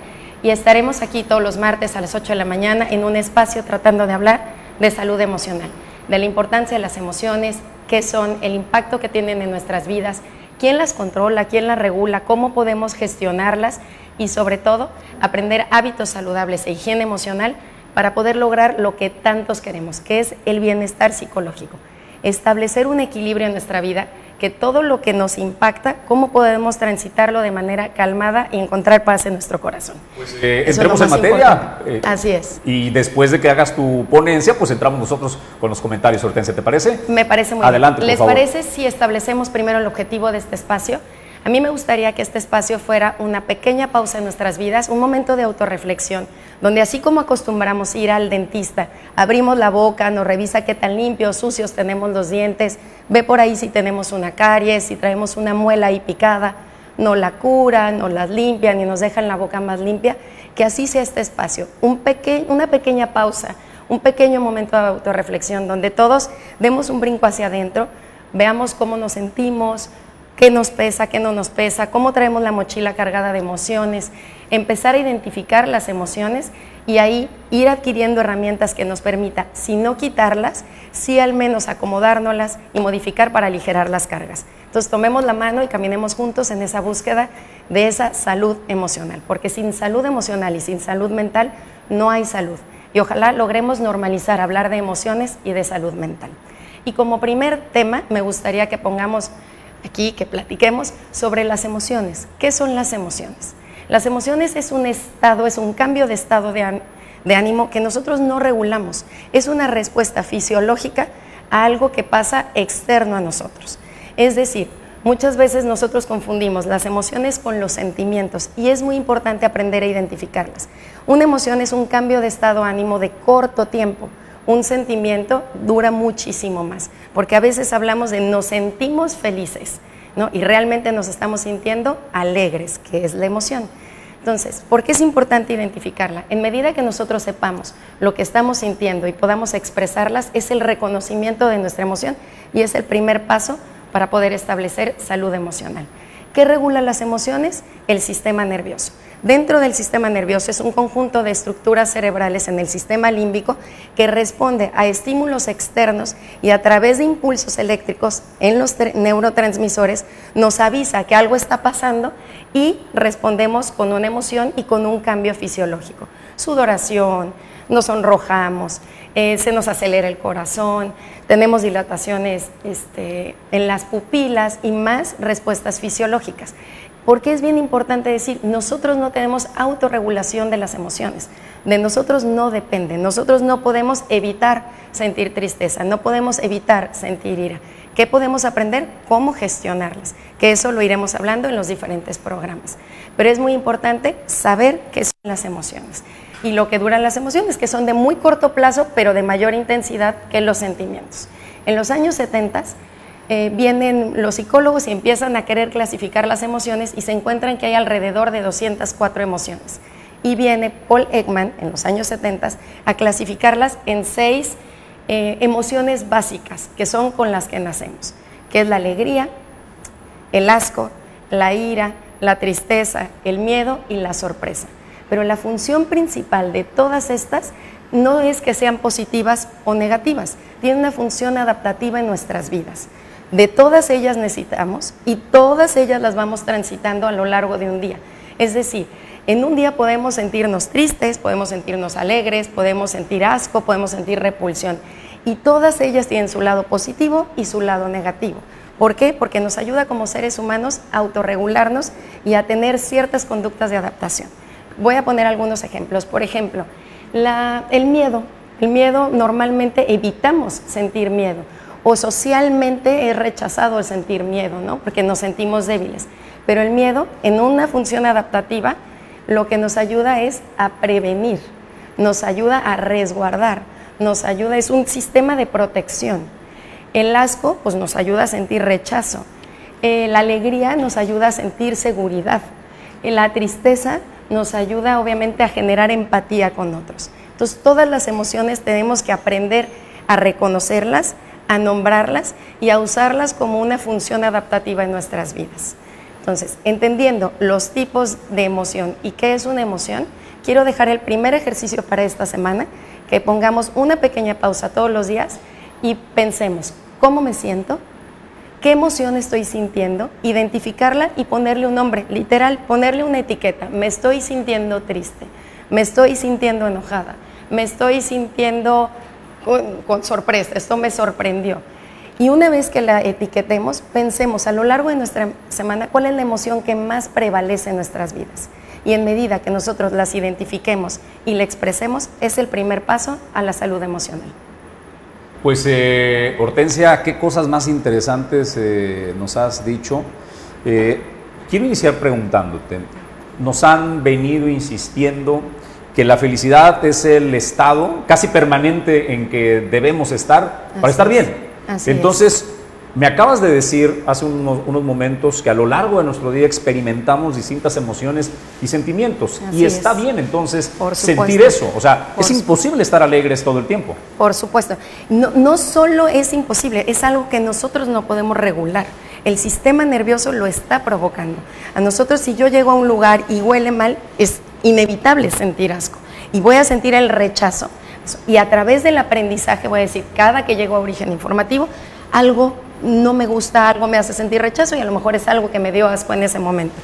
y estaremos aquí todos los martes a las 8 de la mañana en un espacio tratando de hablar de salud emocional, de la importancia de las emociones, qué son, el impacto que tienen en nuestras vidas, quién las controla, quién las regula, cómo podemos gestionarlas y sobre todo aprender hábitos saludables e higiene emocional para poder lograr lo que tantos queremos, que es el bienestar psicológico. Establecer un equilibrio en nuestra vida, que todo lo que nos impacta, cómo podemos transitarlo de manera calmada y encontrar paz en nuestro corazón. Eh, Eso es entremos en materia. Eh, Así es. Y después de que hagas tu ponencia, pues entramos nosotros con los comentarios, Hortensia, ¿te parece? Me parece muy Adelante, por bien. ¿Les favor. parece si establecemos primero el objetivo de este espacio? A mí me gustaría que este espacio fuera una pequeña pausa en nuestras vidas, un momento de autorreflexión, donde así como acostumbramos ir al dentista, abrimos la boca, nos revisa qué tan limpios, sucios tenemos los dientes, ve por ahí si tenemos una caries, si traemos una muela ahí picada, no la curan, nos las limpian y nos dejan la boca más limpia, que así sea este espacio, una pequeña pausa, un pequeño momento de autorreflexión donde todos demos un brinco hacia adentro, veamos cómo nos sentimos, qué nos pesa, qué no nos pesa, cómo traemos la mochila cargada de emociones, empezar a identificar las emociones y ahí ir adquiriendo herramientas que nos permita, si no quitarlas, sí al menos acomodárnoslas y modificar para aligerar las cargas. Entonces tomemos la mano y caminemos juntos en esa búsqueda de esa salud emocional, porque sin salud emocional y sin salud mental no hay salud. Y ojalá logremos normalizar hablar de emociones y de salud mental. Y como primer tema, me gustaría que pongamos aquí, que platiquemos sobre las emociones. ¿Qué son las emociones? Las emociones es un estado, es un cambio de estado de, án- de ánimo que nosotros no regulamos. Es una respuesta fisiológica a algo que pasa externo a nosotros. Es decir, muchas veces nosotros confundimos las emociones con los sentimientos y es muy importante aprender a identificarlas. Una emoción es un cambio de estado de ánimo de corto tiempo. Un sentimiento dura muchísimo más, porque a veces hablamos de nos sentimos felices, ¿no? Y realmente nos estamos sintiendo alegres, que es la emoción. Entonces, ¿por qué es importante identificarla? En medida que nosotros sepamos lo que estamos sintiendo y podamos expresarlas, es el reconocimiento de nuestra emoción y es el primer paso para poder establecer salud emocional. ¿Qué regula las emociones? El sistema nervioso. Dentro del sistema nervioso es un conjunto de estructuras cerebrales en el sistema límbico que responde a estímulos externos y a través de impulsos eléctricos en los neurotransmisores nos avisa que algo está pasando y respondemos con una emoción y con un cambio fisiológico. Sudoración, nos sonrojamos, eh, se nos acelera el corazón, tenemos dilataciones este, en las pupilas y más respuestas fisiológicas. Porque es bien importante decir, nosotros no tenemos autorregulación de las emociones, de nosotros no depende, nosotros no podemos evitar sentir tristeza, no podemos evitar sentir ira. ¿Qué podemos aprender? Cómo gestionarlas, que eso lo iremos hablando en los diferentes programas. Pero es muy importante saber qué son las emociones y lo que duran las emociones, que son de muy corto plazo, pero de mayor intensidad que los sentimientos. En los años 70 eh, vienen los psicólogos y empiezan a querer clasificar las emociones y se encuentran que hay alrededor de 204 emociones. Y viene Paul Ekman en los años 70 a clasificarlas en seis eh, emociones básicas, que son con las que nacemos, que es la alegría, el asco, la ira, la tristeza, el miedo y la sorpresa. Pero la función principal de todas estas no es que sean positivas o negativas, tienen una función adaptativa en nuestras vidas. De todas ellas necesitamos y todas ellas las vamos transitando a lo largo de un día. Es decir, en un día podemos sentirnos tristes, podemos sentirnos alegres, podemos sentir asco, podemos sentir repulsión. Y todas ellas tienen su lado positivo y su lado negativo. ¿Por qué? Porque nos ayuda como seres humanos a autorregularnos y a tener ciertas conductas de adaptación. Voy a poner algunos ejemplos. Por ejemplo, el miedo. El miedo normalmente evitamos sentir miedo o socialmente es rechazado el sentir miedo, ¿no? Porque nos sentimos débiles. Pero el miedo, en una función adaptativa, lo que nos ayuda es a prevenir, nos ayuda a resguardar, nos ayuda, es un sistema de protección. El asco, pues nos ayuda a sentir rechazo. Eh, la alegría nos ayuda a sentir seguridad. Eh, la tristeza nos ayuda obviamente a generar empatía con otros. Entonces todas las emociones tenemos que aprender a reconocerlas, a nombrarlas y a usarlas como una función adaptativa en nuestras vidas. Entonces, entendiendo los tipos de emoción y qué es una emoción, quiero dejar el primer ejercicio para esta semana, que pongamos una pequeña pausa todos los días y pensemos, ¿cómo me siento? ¿Qué emoción estoy sintiendo? Identificarla y ponerle un nombre, literal, ponerle una etiqueta. Me estoy sintiendo triste, me estoy sintiendo enojada, me estoy sintiendo con, sorpresa, esto me sorprendió. Y una vez que la etiquetemos, pensemos a lo largo de nuestra semana cuál es la emoción que más prevalece en nuestras vidas. Y en medida que nosotros las identifiquemos y la expresemos, es el primer paso a la salud emocional. Pues eh, Hortensia, qué cosas más interesantes eh, nos has dicho. Eh, quiero iniciar preguntándote, nos han venido insistiendo que la felicidad es el estado casi permanente en que debemos estar para estar bien. Entonces, me acabas de decir hace unos, momentos que a lo largo de nuestro día experimentamos distintas emociones y sentimientos. y está bien entonces sentir eso. O sea, es imposible estar alegres todo el tiempo. Por supuesto. No, no solo es imposible, es algo que nosotros no podemos regular. El sistema nervioso lo está provocando. A nosotros si yo llego a un lugar y huele mal, es inevitable sentir asco. Y voy a sentir el rechazo y a través del aprendizaje voy a decir, cada que llego a origen informativo, algo no me gusta, algo me hace sentir rechazo y a lo mejor es algo que me dio asco en ese momento.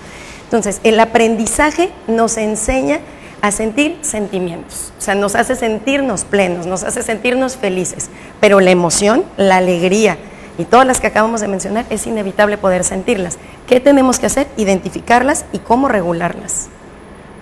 Entonces, el aprendizaje nos enseña a sentir sentimientos, o sea, nos hace sentirnos plenos, nos hace sentirnos felices, pero la emoción, la alegría y todas las que acabamos de mencionar es inevitable poder sentirlas. ¿Qué tenemos que hacer? Identificarlas y cómo regularlas.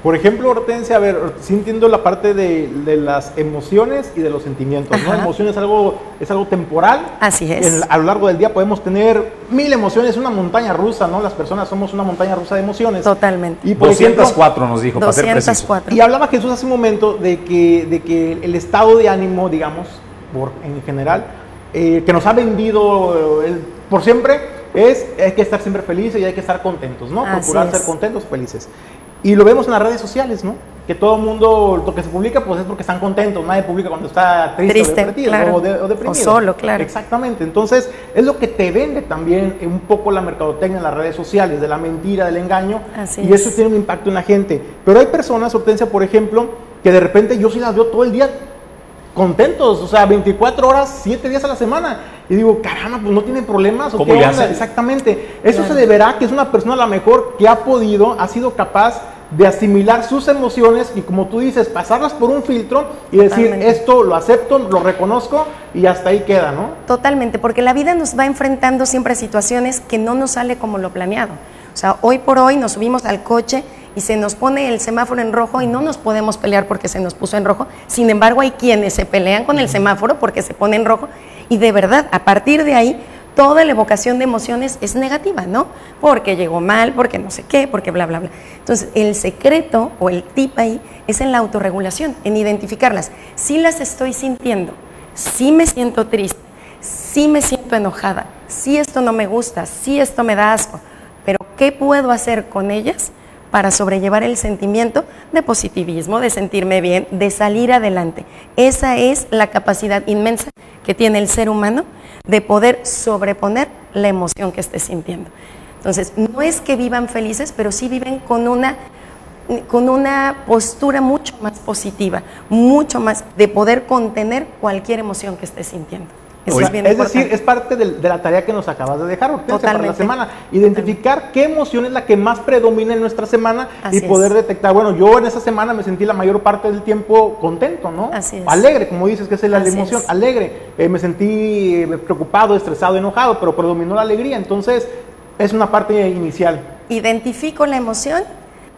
Por ejemplo, Hortensia, a ver, sí entiendo la parte de, las emociones y de los sentimientos, ¿no? Emociones es algo, es algo temporal. Así es. a lo largo del día podemos tener mil emociones, una montaña rusa, ¿no? Las personas somos una montaña rusa de emociones. Totalmente. Y por 204 nos dijo, 204. para ser Y hablaba Jesús hace un momento de que, de que el estado de ánimo, digamos, por, en general, eh, que nos ha vendido eh, por siempre, es hay que estar siempre felices y hay que estar contentos, ¿no? Procurar ser contentos, felices. Y lo vemos en las redes sociales, ¿no? Que todo el mundo, lo que se publica, pues es porque están contentos. Nadie publica cuando está triste, o, deprimido. O solo, claro. Exactamente. Entonces, es lo que te vende también un poco la mercadotecnia en las redes sociales, de la mentira, del engaño. Así y eso tiene un impacto en la gente. Pero hay personas, Hortensia, por ejemplo, que de repente yo sí las veo todo el día contentos, o sea, 24 horas, 7 días a la semana. Y digo, caramba, pues no tienen problemas. ¿o qué onda? Exactamente. Eso se deberá que es una persona a la mejor que ha podido, ha sido capaz de asimilar sus emociones y como tú dices, pasarlas por un filtro y decir, esto lo acepto, lo reconozco y hasta ahí queda, ¿no? Totalmente, porque la vida nos va enfrentando siempre a situaciones que no nos sale como lo planeado. O sea, hoy por hoy nos subimos al coche y se nos pone el semáforo en rojo y no nos podemos pelear porque se nos puso en rojo. Sin embargo, hay quienes se pelean con el semáforo porque se pone en rojo y de verdad, a partir de ahí, toda la evocación de emociones es negativa, ¿no? Porque llegó mal, porque no sé qué, porque bla, bla, bla. Entonces, el secreto o el tip ahí es en la autorregulación, en identificarlas. Si las estoy sintiendo, si me siento triste, si me siento enojada, si esto no me gusta, si esto me da asco, pero ¿qué puedo hacer con ellas? para sobrellevar el sentimiento de positivismo, de sentirme bien, de salir adelante. Esa es la capacidad inmensa que tiene el ser humano de poder sobreponer la emoción que esté sintiendo. Entonces, no es que vivan felices, pero sí viven con una, con una postura mucho más positiva, mucho más de poder contener cualquier emoción que esté sintiendo. Eso es bien es importante. decir, es parte del- de, la tarea que nos acabas de dejar, Hortensia, para la semana. Identificar qué emoción es la que más predomina en nuestra semana Así y poder es. detectar, bueno, yo en esa semana me sentí la mayor parte del tiempo contento, ¿no? Así es. Alegre, como dices, que es la Así emoción, es. alegre. Eh, me sentí eh, preocupado, estresado, enojado, pero predominó la alegría. Entonces, es una parte inicial. Identifico la emoción,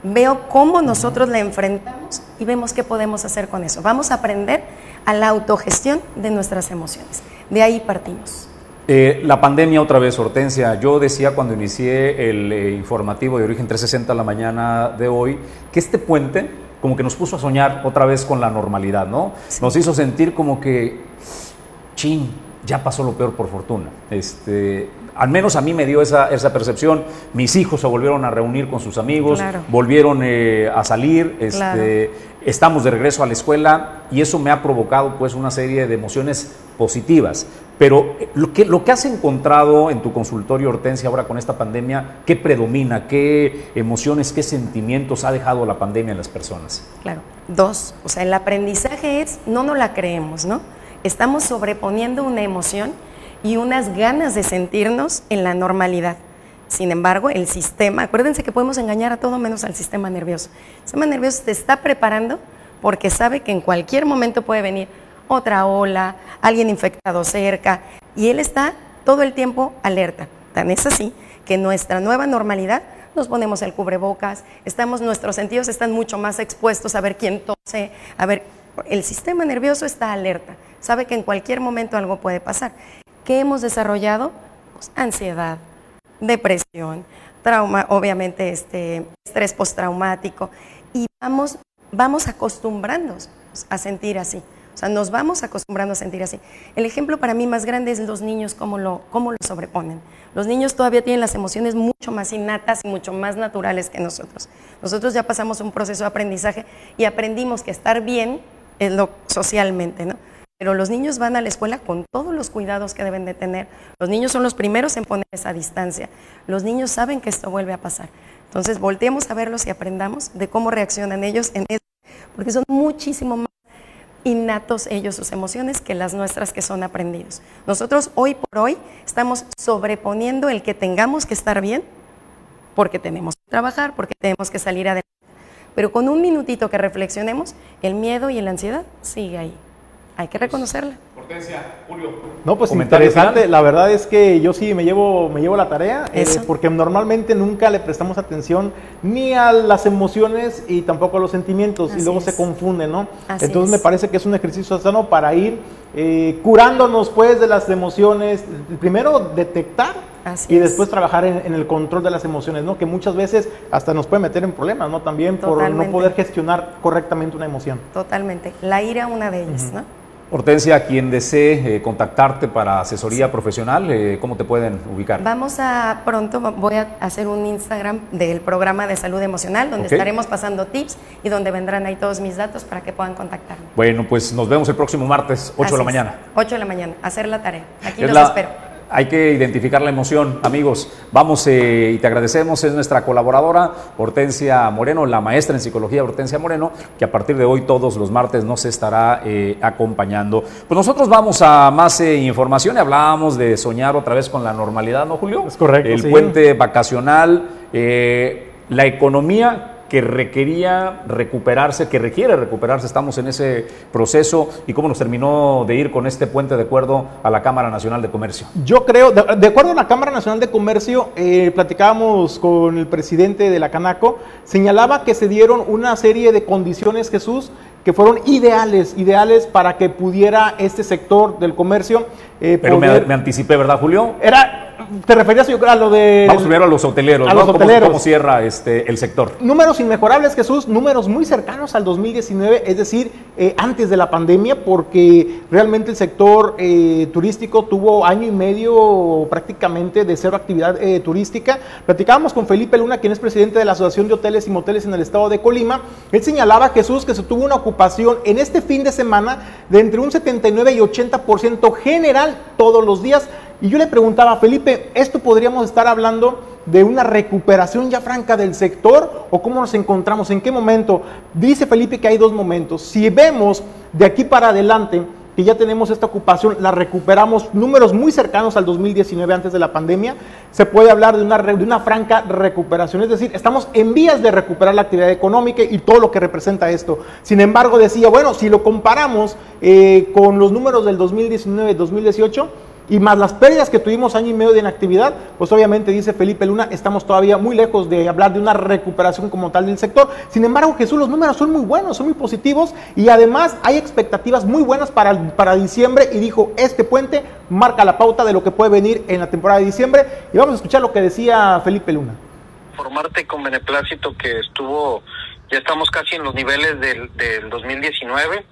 veo cómo nosotros la enfrentamos y vemos qué podemos hacer con eso. Vamos a aprender a la autogestión de nuestras emociones. De ahí partimos. Eh, la pandemia otra vez, Hortensia. Yo decía cuando inicié el eh, informativo de Origen 360 la mañana de hoy, que este puente como que nos puso a soñar otra vez con la normalidad, ¿no? Nos hizo sentir como que, chin, ya pasó lo peor por fortuna. Este, al menos a mí me dio esa, esa percepción. Mis hijos se volvieron a reunir con sus amigos, Claro. volvieron eh, a salir, este, Claro. Estamos de regreso a la escuela y eso me ha provocado pues una serie de emociones positivas. Pero eh, lo que, lo que has encontrado en tu consultorio, Hortensia, ahora con esta pandemia, ¿qué predomina? ¿Qué emociones, qué sentimientos ha dejado la pandemia en las personas? Claro. Dos, o sea, el aprendizaje es, no nos la creemos, ¿no? Estamos sobreponiendo una emoción y unas ganas de sentirnos en la normalidad. Sin embargo, el sistema, acuérdense que podemos engañar a todo menos al sistema nervioso. El sistema nervioso te está preparando porque sabe que en cualquier momento puede venir otra ola, alguien infectado cerca, y él está todo el tiempo alerta. Tan es así que nuestra nueva normalidad nos ponemos el cubrebocas, estamos, nuestros sentidos están mucho más expuestos a ver quién tose, a ver, el sistema nervioso está alerta, sabe que en cualquier momento algo puede pasar. ¿Qué hemos desarrollado? Pues, ansiedad, depresión, trauma, obviamente este, estrés postraumático, y vamos, vamos acostumbrándonos a sentir así. O sea, nos vamos acostumbrando a sentir así. El ejemplo para mí más grande es los niños, cómo lo, cómo lo sobreponen. Los niños todavía tienen las emociones mucho más innatas y mucho más naturales que nosotros. Nosotros ya pasamos un proceso de aprendizaje y aprendimos que estar bien es lo socialmente, ¿no? Pero los niños van a la escuela con todos los cuidados que deben de tener. Los niños son los primeros en poner esa distancia. Los niños saben que esto vuelve a pasar. Entonces, volteemos a verlos y aprendamos de cómo reaccionan ellos en eso, porque son muchísimo más innatos ellos sus emociones que las nuestras que son aprendidos. Nosotros hoy por hoy estamos sobreponiendo el que tengamos que estar bien porque tenemos que trabajar, porque tenemos que salir adelante. Pero con un minutito que reflexionemos, el miedo y la ansiedad sigue ahí. Hay que reconocerla. No, pues ¿Comentario interesante. final? La verdad es que yo sí me llevo, me llevo la tarea, eh, porque normalmente nunca le prestamos atención ni a las emociones y tampoco a los sentimientos, y luego es. se confunden, ¿no? Así Entonces es. me parece que es un ejercicio sano para ir eh, curándonos pues de las emociones. Primero detectar Así y es. después trabajar en, en el control de las emociones, ¿no? Que muchas veces hasta nos puede meter en problemas, ¿no? También por no poder gestionar correctamente una emoción. Totalmente. La ira, una de ellas, ¿no? Hortensia, quien desee eh, contactarte para asesoría profesional, eh, ¿cómo te pueden ubicar? Vamos a pronto, voy a hacer un Instagram del programa de salud emocional, donde estaremos pasando tips y donde vendrán ahí todos mis datos para que puedan contactarme. Bueno, pues nos vemos el próximo martes, 8 de la Así es. mañana. 8 de la mañana, hacer la tarea. Aquí Es los la- espero. Hay que identificar la emoción, amigos. Vamos eh, y te agradecemos, es nuestra colaboradora Hortensia Moreno, la maestra en psicología Hortensia Moreno, que a partir de hoy todos los martes nos estará eh, acompañando. Pues nosotros vamos a más eh, información hablábamos de soñar otra vez con la normalidad, ¿no, Julio? Es correcto, El sí. puente vacacional, la economía que requería recuperarse, que requiere recuperarse, estamos en ese proceso y cómo nos terminó de ir con este puente de acuerdo a la Cámara Nacional de Comercio. Yo creo, de, de acuerdo a la Cámara Nacional de Comercio, eh, platicábamos con el presidente de la Canaco, señalaba que se dieron una serie de condiciones, Jesús, que fueron ideales, ideales para que pudiera este sector del comercio eh, Pero me, me anticipé, ¿verdad, Julio? Era, te referías yo creo a lo de... Vamos primero a los hoteleros, a ¿no? los ¿Cómo- hoteleros. ¿Cómo, cierra este, el sector? Números inmejorables, Jesús, números muy cercanos al 2019, es decir, eh, antes de la pandemia, porque realmente el sector eh, turístico tuvo año y medio prácticamente de cero actividad eh, turística. Platicábamos con Felipe Luna, quien es presidente de la Asociación de Hoteles y Moteles en el estado de Colima. Él señalaba, Jesús, que se tuvo una ocupación en este fin de semana de entre un 79 y 80% general todos los días. Y yo le preguntaba, Felipe, ¿esto podríamos estar hablando de una recuperación ya franca del sector o cómo nos encontramos? ¿En qué momento? Dice Felipe que hay dos momentos. Si vemos de aquí para adelante que ya tenemos esta ocupación, la recuperamos, números muy cercanos al 2019 antes de la pandemia, se puede hablar de una, de una franca recuperación, es decir, estamos en vías de recuperar la actividad económica y todo lo que representa esto. Sin embargo, decía, bueno, si lo comparamos eh, con los números del 2019-2018, y más las pérdidas que tuvimos año y medio de inactividad, pues obviamente dice Felipe Luna, estamos todavía muy lejos de hablar de una recuperación como tal del sector. Sin embargo, Jesús, los números son muy buenos, son muy positivos y además hay expectativas muy buenas para, para diciembre y dijo, este puente marca la pauta de lo que puede venir en la temporada de diciembre y vamos a escuchar lo que decía Felipe Luna. Formarte con beneplácito que estuvo, ya estamos casi en los niveles del, del 2019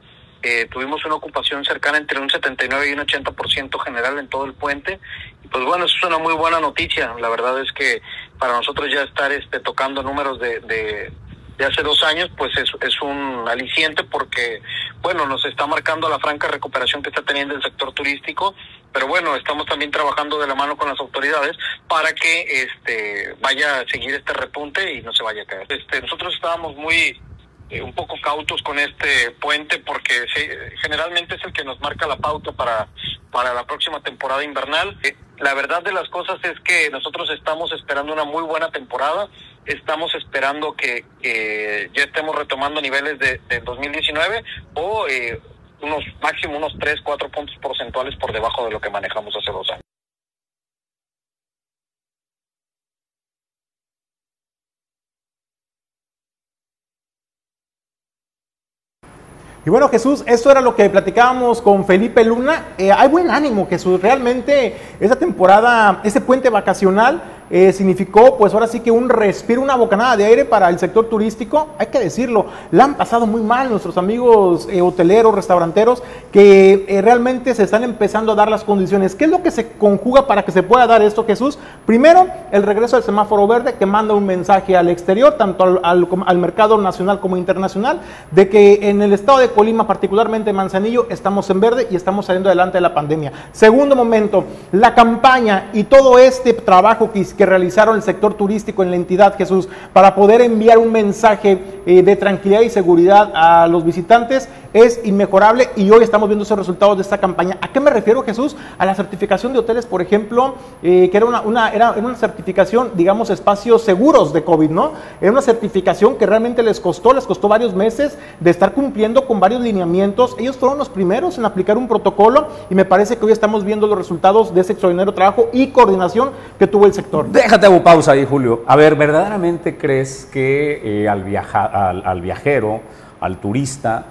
eh, tuvimos una ocupación cercana entre un 79 y un 80% general en todo el puente. Y pues bueno, eso es una muy buena noticia. La verdad es que para nosotros ya estar este, tocando números de, de, hace dos años, pues es, es un aliciente porque, bueno, nos está marcando la franca recuperación que está teniendo el sector turístico, pero bueno, estamos también trabajando de la mano con las autoridades para que este vaya a seguir este repunte y no se vaya a caer. Este, nosotros estábamos muy eh, un poco cautos con este puente porque generalmente es el que nos marca la pauta para, para la próxima temporada invernal. Eh, la verdad de las cosas es que nosotros estamos esperando una muy buena temporada, estamos esperando que, ya estemos retomando niveles de, 2019 o eh, unos máximo unos 3, 4 puntos porcentuales por debajo de lo que manejamos hace dos años. Y bueno, Jesús, eso era lo que platicábamos con Felipe Luna. Eh, hay buen ánimo, Jesús. Realmente esa temporada, ese puente vacacional eh, significó pues ahora sí que un respiro, una bocanada de aire para el sector turístico, hay que decirlo, la han pasado muy mal nuestros amigos eh, hoteleros, restauranteros, que eh, realmente se están empezando a dar las condiciones. ¿Qué es lo que se conjuga para que se pueda dar esto, Jesús? Primero, el regreso del semáforo verde que manda un mensaje al exterior, tanto al, al mercado nacional como internacional, de que en el estado de Colima, particularmente en Manzanillo, estamos en verde y estamos saliendo adelante de la pandemia. Segundo momento, la campaña y todo este trabajo que que realizaron el sector turístico en la entidad Jesús para poder enviar un mensaje eh, de tranquilidad y seguridad a los visitantes es inmejorable y hoy estamos viendo esos resultados de esta campaña. ¿A qué me refiero Jesús? A la certificación de hoteles, por ejemplo, eh, que era una, era una certificación, digamos, espacios seguros de COVID, ¿no? Era una certificación que realmente les costó, les costó varios meses de estar cumpliendo con varios lineamientos. Ellos fueron los primeros en aplicar un protocolo y me parece que hoy estamos viendo los resultados de ese extraordinario trabajo y coordinación que tuvo el sector. Déjate hago pausa ahí, Julio. A ver, ¿verdaderamente crees que eh, al, al, al viajero, al turista,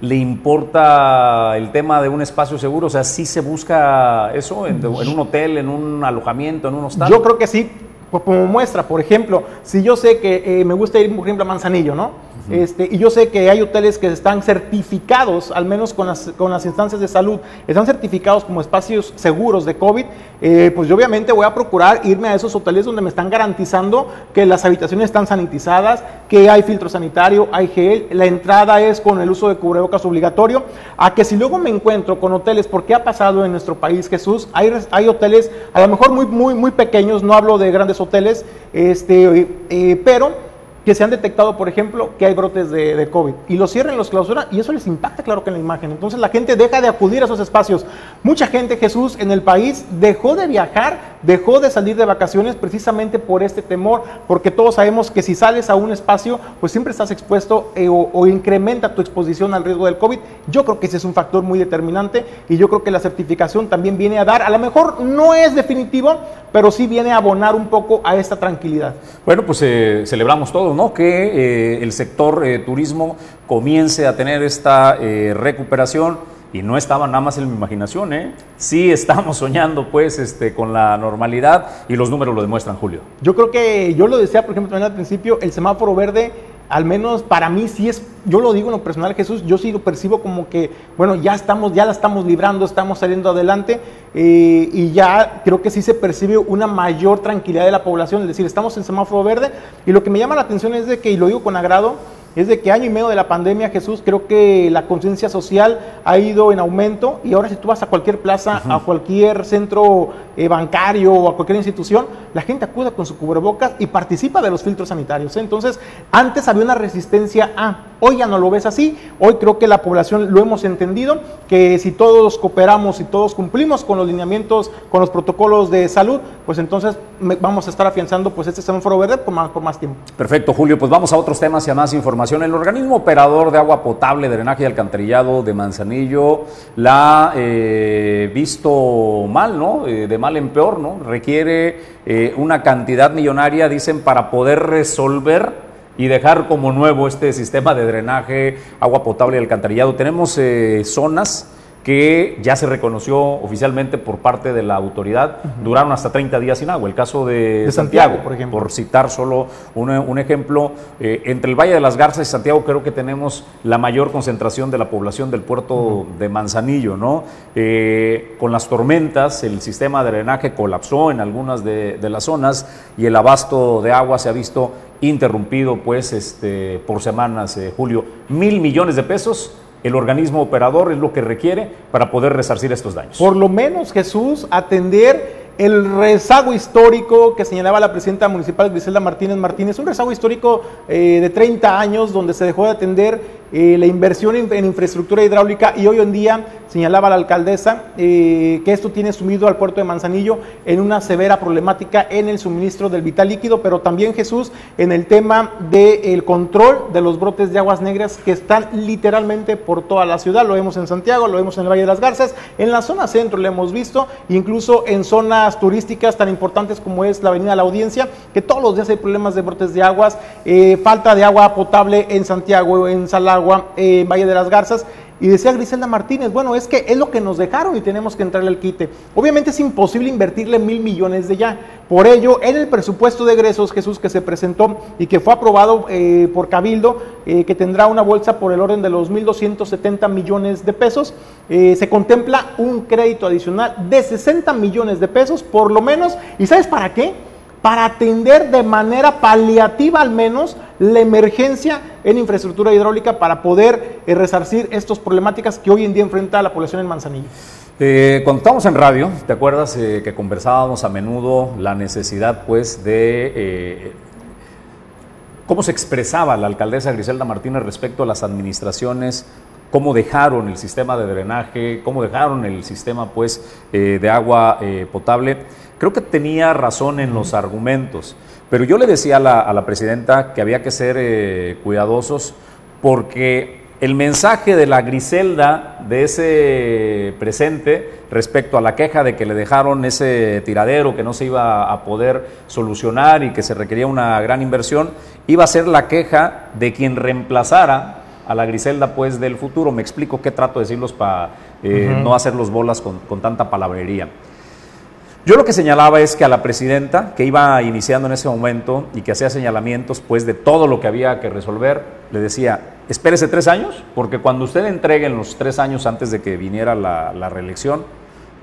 le importa el tema de un espacio seguro? O sea, ¿sí se busca eso en, un hotel, en un alojamiento, en un hostal? Yo creo que sí, como muestra, por ejemplo, si yo sé que eh, me gusta ir, por ejemplo, a Manzanillo, ¿no? Este, y yo sé que hay hoteles que están certificados, al menos con las, con las instancias de salud, están certificados como espacios seguros de COVID, eh, pues yo obviamente voy a procurar irme a esos hoteles donde me están garantizando que las habitaciones están sanitizadas, que hay filtro sanitario, hay gel, la entrada es con el uso de cubrebocas obligatorio, a que si luego me encuentro con hoteles, porque ha pasado en nuestro país, Jesús, hay, hay hoteles a lo mejor muy, muy, muy pequeños, no hablo de grandes hoteles, este, eh, pero que se han detectado, por ejemplo, que hay brotes de, COVID y los cierran, los clausuran y eso les impacta, claro que en la imagen. Entonces la gente deja de acudir a esos espacios. Mucha gente, Jesús, en el país dejó de viajar, dejó de salir de vacaciones precisamente por este temor, porque todos sabemos que si sales a un espacio, pues siempre estás expuesto eh, o, incrementa tu exposición al riesgo del COVID. Yo creo que ese es un factor muy determinante y yo creo que la certificación también viene a dar, a lo mejor no es definitivo, pero sí viene a abonar un poco a esta tranquilidad. Bueno, pues eh, celebramos todo que eh, el sector eh, turismo comience a tener esta recuperación y no estaba nada más en mi imaginación, ¿eh? Sí estamos soñando pues este, con la normalidad y los números lo demuestran, Julio. Yo creo que, yo lo decía, por ejemplo, también al principio, el semáforo verde al menos para mí sí es, yo lo digo en lo personal, Jesús, yo sí lo percibo como que, bueno, ya estamos, ya la estamos librando, estamos saliendo adelante eh, y ya creo que sí se percibe una mayor tranquilidad de la población, es decir, estamos en semáforo verde y lo que me llama la atención es de que, y lo digo con agrado, es de que año y medio de la pandemia, Jesús, creo que la conciencia social ha ido en aumento y ahora si tú vas a cualquier plaza, a cualquier centro eh, bancario o a cualquier institución, la gente acude con su cubrebocas y participa de los filtros sanitarios. ¿eh? Entonces, antes había una resistencia a, hoy ya no lo ves así, hoy creo que la población lo hemos entendido, que si todos cooperamos y todos cumplimos con los lineamientos, con los protocolos de salud, pues entonces vamos a estar afianzando pues este semáforo verde por más, por más tiempo. Perfecto, Julio, pues vamos a otros temas y a más información. El organismo operador de agua potable, drenaje y alcantarillado de Manzanillo la ha eh, visto mal, ¿no? Eh, de mal en peor, ¿no? Requiere eh, una cantidad millonaria, dicen, para poder resolver y dejar como nuevo este sistema de drenaje, agua potable y alcantarillado. Tenemos zonas que ya se reconoció oficialmente por parte de la autoridad, duraron hasta 30 días sin agua. El caso de, Santiago, por ejemplo. Por citar solo un, ejemplo, eh, entre el Valle de las Garzas y Santiago creo que tenemos la mayor concentración de la población del puerto de Manzanillo, ¿no? Eh, con las tormentas, el sistema de drenaje colapsó en algunas de, las zonas y el abasto de agua se ha visto interrumpido, pues, este, por semanas, eh, Julio. Mil millones de pesos el organismo operador es lo que requiere para poder resarcir estos daños. Por lo menos, Jesús, atender el rezago histórico que señalaba la presidenta municipal Griselda Martínez Martínez, un rezago histórico eh, de 30 años donde se dejó de atender eh, la inversión en, infraestructura hidráulica y hoy en día señalaba la alcaldesa eh, que esto tiene sumido al puerto de Manzanillo en una severa problemática en el suministro del vital líquido, pero también Jesús en el tema del control de los brotes de aguas negras que están literalmente por toda la ciudad. Lo vemos en Santiago, lo vemos en el Valle de las Garzas, en la zona centro lo hemos visto, incluso en zonas turísticas tan importantes como es la Avenida La Audiencia, que todos los días hay problemas de brotes de aguas, eh, falta de agua potable en Santiago, en Salagua, en Valle de las Garzas y decía Griselda Martínez, bueno, es que es lo que nos dejaron y tenemos que entrarle al quite. Obviamente es imposible invertirle mil millones de ya. Por ello, en el presupuesto de egresos, Jesús, que se presentó y que fue aprobado eh, por Cabildo, eh, que tendrá una bolsa por el orden de los 1.270 millones de pesos, eh, se contempla un crédito adicional de 60 millones de pesos, por lo menos. ¿Y sabes para qué? Para atender de manera paliativa al menos la emergencia en infraestructura hidráulica para poder eh, resarcir estas problemáticas que hoy en día enfrenta la población en Manzanillo. Eh, cuando estábamos en radio, ¿te acuerdas eh, que conversábamos a menudo la necesidad pues de cómo se expresaba la alcaldesa Griselda Martínez respecto a las administraciones cómo dejaron el sistema de drenaje, cómo dejaron el sistema pues, de agua potable creo que tenía razón en los argumentos, pero yo le decía a la, presidenta que había que ser eh, cuidadosos porque el mensaje de la Griselda de ese presente respecto a la queja de que le dejaron ese tiradero que no se iba a poder solucionar y que se requería una gran inversión, iba a ser la queja de quien reemplazara a la Griselda pues del futuro. Me explico qué trato de decirlos para eh, no hacer los bolas con, con tanta palabrería. Yo lo que señalaba es que a la presidenta, que iba iniciando en ese momento y que hacía señalamientos pues de todo lo que había que resolver, le decía, espérese tres años, porque cuando usted entregue en los tres años antes de que viniera la, reelección,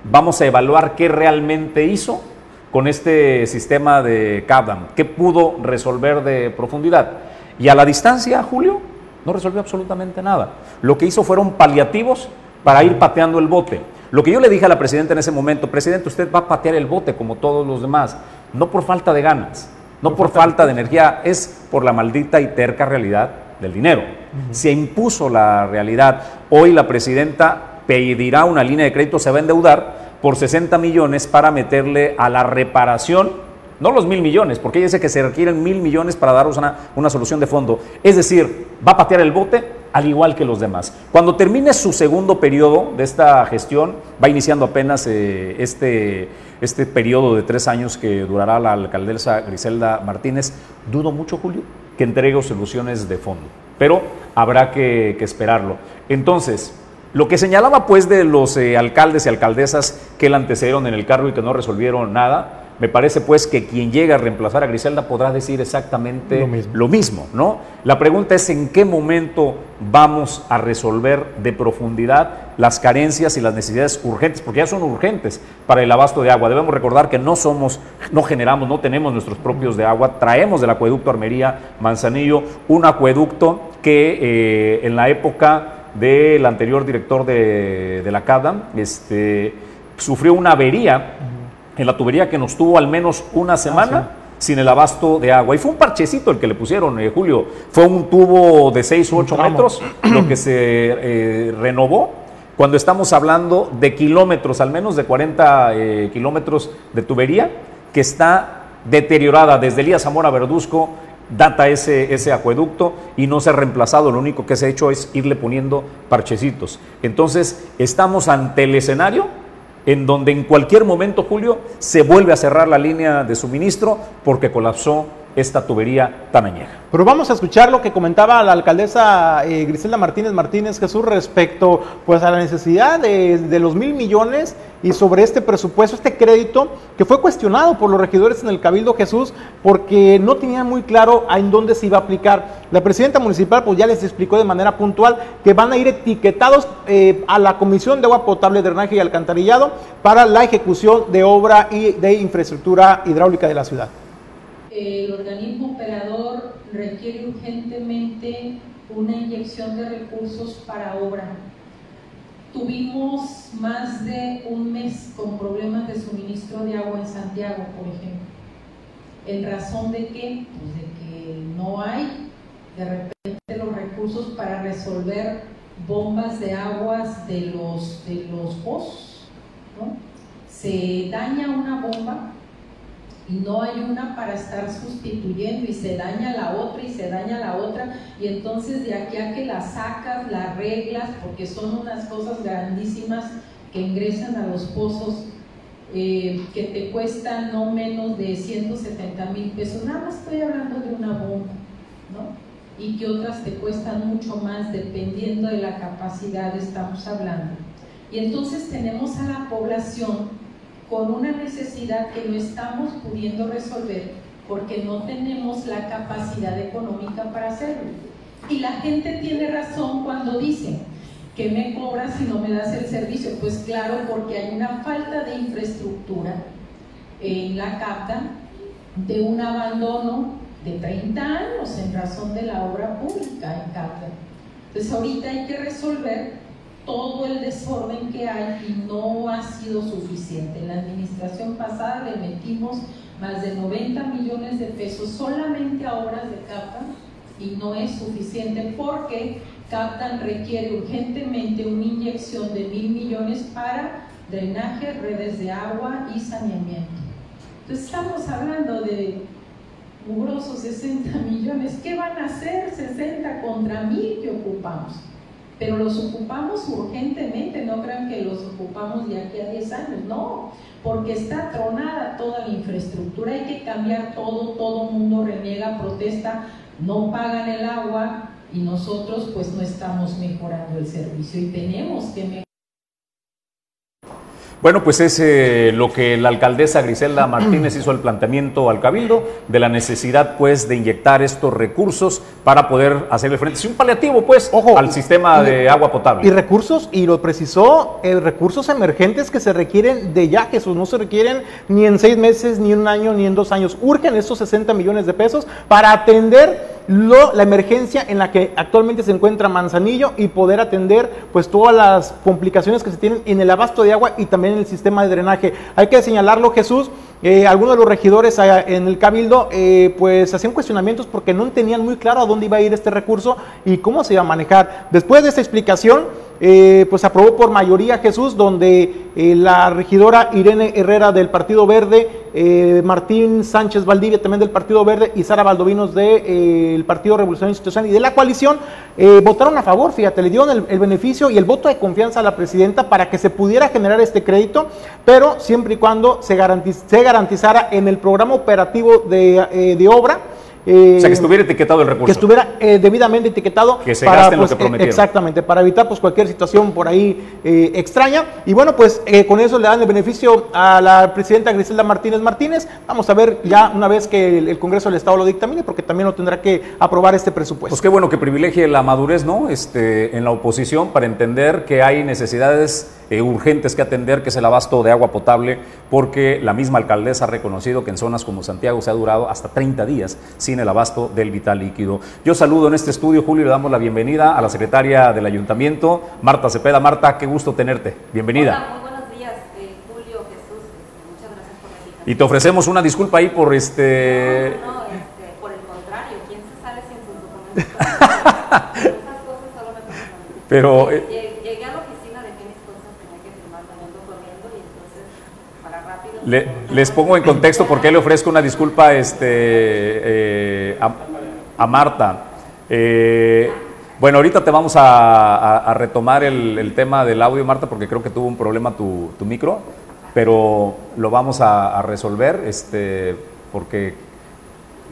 vamos a evaluar qué realmente hizo con este sistema de CABDAM, qué pudo resolver de profundidad. Y a la distancia, Julio, no resolvió absolutamente nada. Lo que hizo fueron paliativos para ir pateando el bote. Lo que yo le dije a la presidenta en ese momento, presidente, usted va a patear el bote como todos los demás, no por falta de ganas, no por falta de energía, es por la maldita y terca realidad del dinero. Se impuso la realidad. Hoy la presidenta pedirá una línea de crédito, se va a endeudar por 60 millones para meterle a la reparación, no los mil millones, porque ella dice que se requieren mil millones para darnos una, una solución de fondo. Es decir, va a patear el bote al igual que los demás. Cuando termine su segundo periodo de esta gestión, va iniciando apenas eh, este, este periodo de tres años que durará la alcaldesa Griselda Martínez, dudo mucho, Julio, que entregue soluciones de fondo, pero habrá que, esperarlo. Entonces, lo que señalaba pues de los eh, alcaldes y alcaldesas que la antecedieron en el cargo y que no resolvieron nada, me parece pues que quien llega a reemplazar a Griselda podrá decir exactamente Lo mismo. lo mismo, ¿no? La pregunta es en qué momento vamos a resolver de profundidad las carencias y las necesidades urgentes, porque ya son urgentes para el abasto de agua. Debemos recordar que no somos, no generamos, no tenemos nuestros propios de agua, traemos del acueducto Armería Manzanillo un acueducto que eh, en la época del anterior director de, de la CADA, este, sufrió una avería en la tubería que nos tuvo al menos una semana sin el abasto de agua. Y fue un parchecito el que le pusieron, eh, Julio. Fue un tubo de 6 u 8 tramo. metros lo que se eh, renovó. Cuando estamos hablando de kilómetros, al menos de 40 eh, kilómetros de tubería, que está deteriorada desde Elías Zamora Verduzco, data ese, ese acueducto y no se ha reemplazado. Lo único que se ha hecho es irle poniendo parchecitos. Entonces, estamos ante el escenario en donde en cualquier momento, Julio, se vuelve a cerrar la línea de suministro porque colapsó esta tubería tan añeja. Pero vamos a escuchar lo que comentaba la alcaldesa eh, Griselda Martínez Martínez Jesús respecto pues, a la necesidad de, los mil millones y sobre este presupuesto, este crédito que fue cuestionado por los regidores en el Cabildo Jesús porque no tenían muy claro en dónde se iba a aplicar. La presidenta municipal pues ya les explicó de manera puntual que van a ir etiquetados eh, a la Comisión de Agua Potable, Drenaje y Alcantarillado para la ejecución de obra y de infraestructura hidráulica de la ciudad. El organismo operador requiere urgentemente una inyección de recursos para obra. Tuvimos más de un mes con problemas de suministro de agua en Santiago, por ejemplo. ¿En razón de qué? Pues de que no hay de repente los recursos para resolver bombas de aguas de los, de los pozos. Se daña una bomba y no hay una para estar sustituyendo y se daña la otra y se daña la otra y entonces de aquí a que la sacas, la arreglas, porque son unas cosas grandísimas que ingresan a los pozos eh, que te cuestan no menos de 170 mil pesos, nada más estoy hablando de una bomba, ¿no? Y que otras te cuestan mucho más dependiendo de la capacidad estamos hablando. Y entonces tenemos a la población con una necesidad que no estamos pudiendo resolver porque no tenemos la capacidad económica para hacerlo. Y la gente tiene razón cuando dice, que me cobras si no me das el servicio? Pues claro, porque hay una falta de infraestructura en la CAPTA, de un abandono de 30 años en razón de la obra pública en CAPTA. Entonces ahorita hay que resolver todo el desorden que hay y no ha sido suficiente. En la administración pasada le metimos más de 90 millones de pesos solamente a obras de CAPTA y no es suficiente porque CAPTAN requiere urgentemente una inyección de mil millones para drenaje, redes de agua y saneamiento. Entonces estamos hablando de mugrosos 60 millones. ¿Qué van a hacer 60 contra mil que ocupamos? Pero los ocupamos urgentemente, no crean que los ocupamos de aquí a 10 años, no, porque está tronada toda la infraestructura, hay que cambiar todo, todo mundo reniega, protesta, no pagan el agua y nosotros pues no estamos mejorando el servicio y tenemos que mejorar. Bueno, pues es eh, lo que la alcaldesa Griselda Martínez hizo el planteamiento al Cabildo de la necesidad, pues, de inyectar estos recursos para poder hacerle frente. Es un paliativo, pues, Ojo, al sistema y- de agua potable. Y recursos, y lo precisó, eh, recursos emergentes que se requieren de ya, Jesús, no se requieren ni en seis meses, ni en un año, ni en dos años. Urgen estos 60 millones de pesos para atender lo- la emergencia en la que actualmente se encuentra Manzanillo y poder atender pues todas las complicaciones que se tienen en el abasto de agua y también en el sistema de drenaje. Hay que señalarlo, Jesús, eh, algunos de los regidores allá en el Cabildo eh, pues hacían cuestionamientos porque no tenían muy claro a dónde iba a ir este recurso y cómo se iba a manejar. Después de esta explicación, eh, pues aprobó por mayoría Jesús, donde eh, la regidora Irene Herrera del Partido Verde, eh, Martín Sánchez Valdivia también del Partido Verde y Sara Valdovinos del Partido Revolución Institucional y de la coalición eh, votaron a favor, fíjate, le dieron el, beneficio y el voto de confianza a la presidenta para que se pudiera generar este crédito, pero siempre y cuando se, garantiz- se garantizara en el programa operativo eh, de obra Eh, o sea, que estuviera etiquetado el recurso. Que estuviera eh, debidamente etiquetado. Que se gaste en lo pues, que prometieron. Exactamente, para evitar pues cualquier situación por ahí eh, extraña. Y bueno, pues con eso le dan el beneficio a la presidenta Griselda Martínez Martínez. Vamos a ver ya una vez que el, el Congreso del Estado lo dictamine, porque también lo tendrá que aprobar este presupuesto. Pues qué bueno que privilegie la madurez, ¿no? Este, en la oposición para entender que hay necesidades eh, urgentes que atender, que es el abasto de agua potable, porque la misma alcaldesa ha reconocido que en zonas como Santiago se ha durado hasta 30 días sin el abasto del vital líquido. Yo saludo en este estudio, Julio, y le damos la bienvenida a la secretaria del ayuntamiento, Marta Cepeda. Marta, qué gusto tenerte. Bienvenida. Hola, muy buenos días, eh, Julio, Jesús. Este, muchas gracias por la invitación. Y te ofrecemos una disculpa ahí por este... No, no, este, por el contrario, ¿quién se sale sin sus documentos? Pero, Eh, eh, llegué- Llegué a la oficina, dejé mis cosas, tenía que firmar, saliendo corriendo y entonces, para rápido. Le- les pongo en contexto por qué le ofrezco una disculpa este, eh, a, Marta. Eh, bueno, ahorita te vamos a, retomar el, tema del audio, Marta, porque creo que tuvo un problema tu, micro, pero lo vamos a, resolver este, porque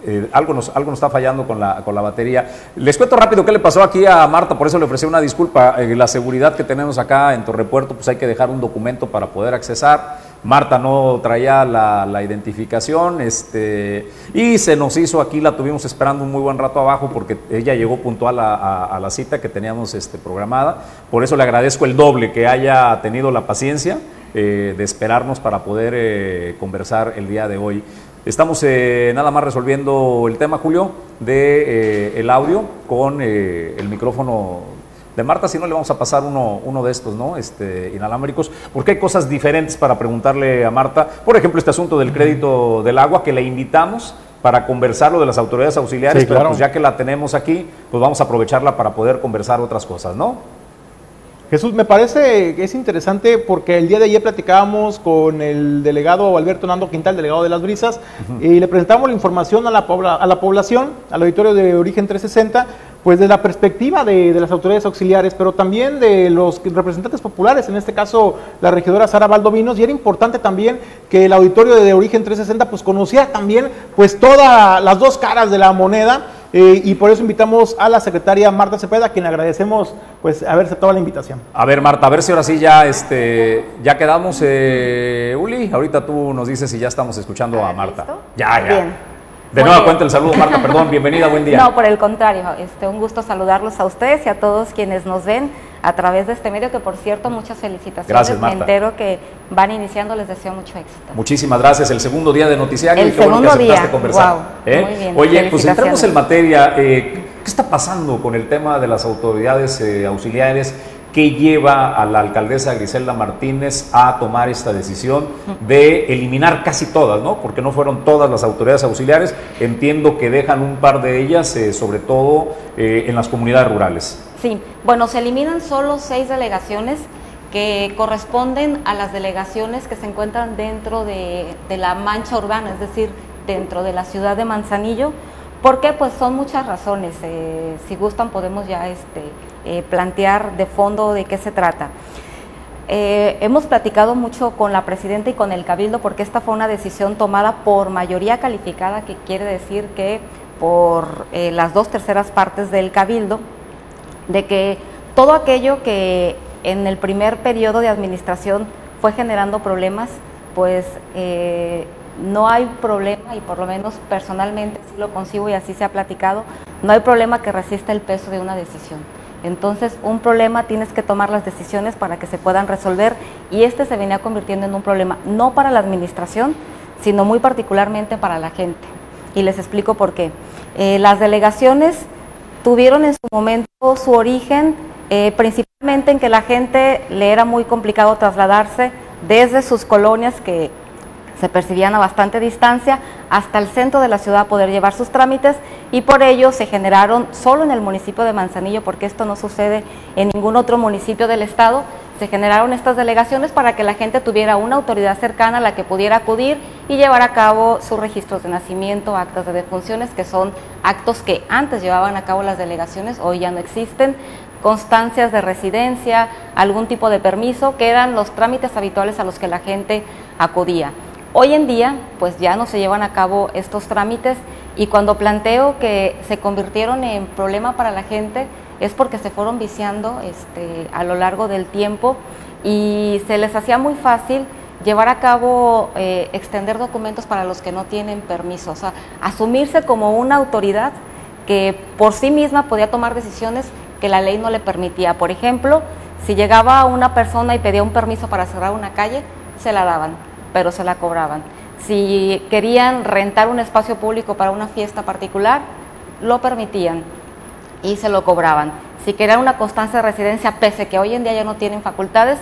eh, algo, nos, algo nos está fallando con la, con la batería. Les cuento rápido qué le pasó aquí a Marta, por eso le ofrecí una disculpa. La seguridad que tenemos acá en Torrepuerto, pues hay que dejar un documento para poder accesar. Marta no traía la, identificación este, y se nos hizo aquí, la tuvimos esperando un muy buen rato abajo porque ella llegó puntual a, la cita que teníamos este, programada. Por eso le agradezco el doble que haya tenido la paciencia eh, de esperarnos para poder eh, conversar el día de hoy. Estamos eh, nada más resolviendo el tema, Julio, de eh, el audio con el micrófono de Marta, si no le vamos a pasar uno, uno de estos, ¿no? Este, inalámbricos, porque hay cosas diferentes para preguntarle a Marta. Por ejemplo, este asunto del crédito del agua, que le invitamos para conversar lo de las autoridades auxiliares, Sí, pero pues ya que la tenemos aquí, pues vamos a aprovecharla para poder conversar otras cosas, ¿no? Jesús, me parece que es interesante porque el día de ayer platicábamos con el delegado Alberto Nando Quintal, delegado de las Brisas, y le presentamos la información a la, a la población, al auditorio de Origen 360, pues de la perspectiva de, de las autoridades auxiliares, pero también de los representantes populares, en este caso la regidora Sara Valdovinos, y era importante también que el auditorio de Origen 360 pues conociera también pues todas las dos caras de la moneda, eh, y por eso invitamos a la secretaria Marta Cepeda, a quien le agradecemos pues haber aceptado la invitación. A ver, Marta, a ver si ahora sí ya, este, ya quedamos, eh, Uli. Ahorita tú nos dices si ya estamos escuchando a Marta. ¿listo? Ya, ya. Bien. De nueva cuenta el saludo, Marta, perdón, bienvenida, buen día. No, por el contrario, este, un gusto saludarlos a ustedes y a todos quienes nos ven a través de este medio, que por cierto, muchas felicitaciones. Gracias, Me Marta. entero que van iniciando, les deseo mucho éxito. Muchísimas gracias. El segundo día de noticiario. El y qué bueno que segundo aceptaste día. conversar. ¿eh? muy bien. Oye, pues entramos en materia. eh, ¿Qué está pasando con el tema de las autoridades eh, auxiliares? ¿Qué lleva a la alcaldesa Griselda Martínez a tomar esta decisión de eliminar casi todas, ¿no? Porque no fueron todas las autoridades auxiliares. Entiendo que dejan un par de ellas, eh, sobre todo eh, en las comunidades rurales. Sí, bueno, se eliminan solo seis delegaciones que corresponden a las delegaciones que se encuentran dentro de, de la mancha urbana, es decir, dentro de la ciudad de Manzanillo. ¿Por qué? Pues son muchas razones. eh, si gustan podemos ya este, eh, plantear de fondo de qué se trata. Eh, hemos platicado mucho con la presidenta y con el cabildo porque esta fue una decisión tomada por mayoría calificada, que quiere decir que por las dos terceras partes del cabildo, de que todo aquello que en el primer periodo de administración fue generando problemas, pues no hay problema, y por lo menos personalmente sí lo concibo y así se ha platicado, no hay problema que resista el peso de una decisión. Entonces, un problema tienes que tomar las decisiones para que se puedan resolver y este se venía convirtiendo en un problema no para la administración, sino muy particularmente para la gente. Y les explico por qué. Eh, las delegaciones tuvieron en su momento su origen eh, principalmente en que la gente le era muy complicado trasladarse desde sus colonias que se percibían a bastante distancia hasta el centro de la ciudad a poder llevar sus trámites y por ello se generaron solo en el municipio de Manzanillo, porque esto no sucede en ningún otro municipio del estado, se generaron estas delegaciones para que la gente tuviera una autoridad cercana a la que pudiera acudir y llevar a cabo sus registros de nacimiento, actas de defunciones, que son actos que antes llevaban a cabo las delegaciones, hoy ya no existen, constancias de residencia, algún tipo de permiso, que eran los trámites habituales a los que la gente acudía. Hoy en día, pues ya no se llevan a cabo estos trámites Y cuando planteo que se convirtieron en problema para la gente es porque se fueron viciando este, a lo largo del tiempo y se les hacía muy fácil llevar a cabo, eh, extender documentos para los que no tienen permiso, o sea, asumirse como una autoridad que por sí misma podía tomar decisiones que la ley no le permitía. Por ejemplo, si llegaba una persona y pedía un permiso para cerrar una calle, se la daban, pero se la cobraban. Si querían rentar un espacio público para una fiesta particular, lo permitían y se lo cobraban. Si querían una constancia de residencia, pese que hoy en día ya no tienen facultades,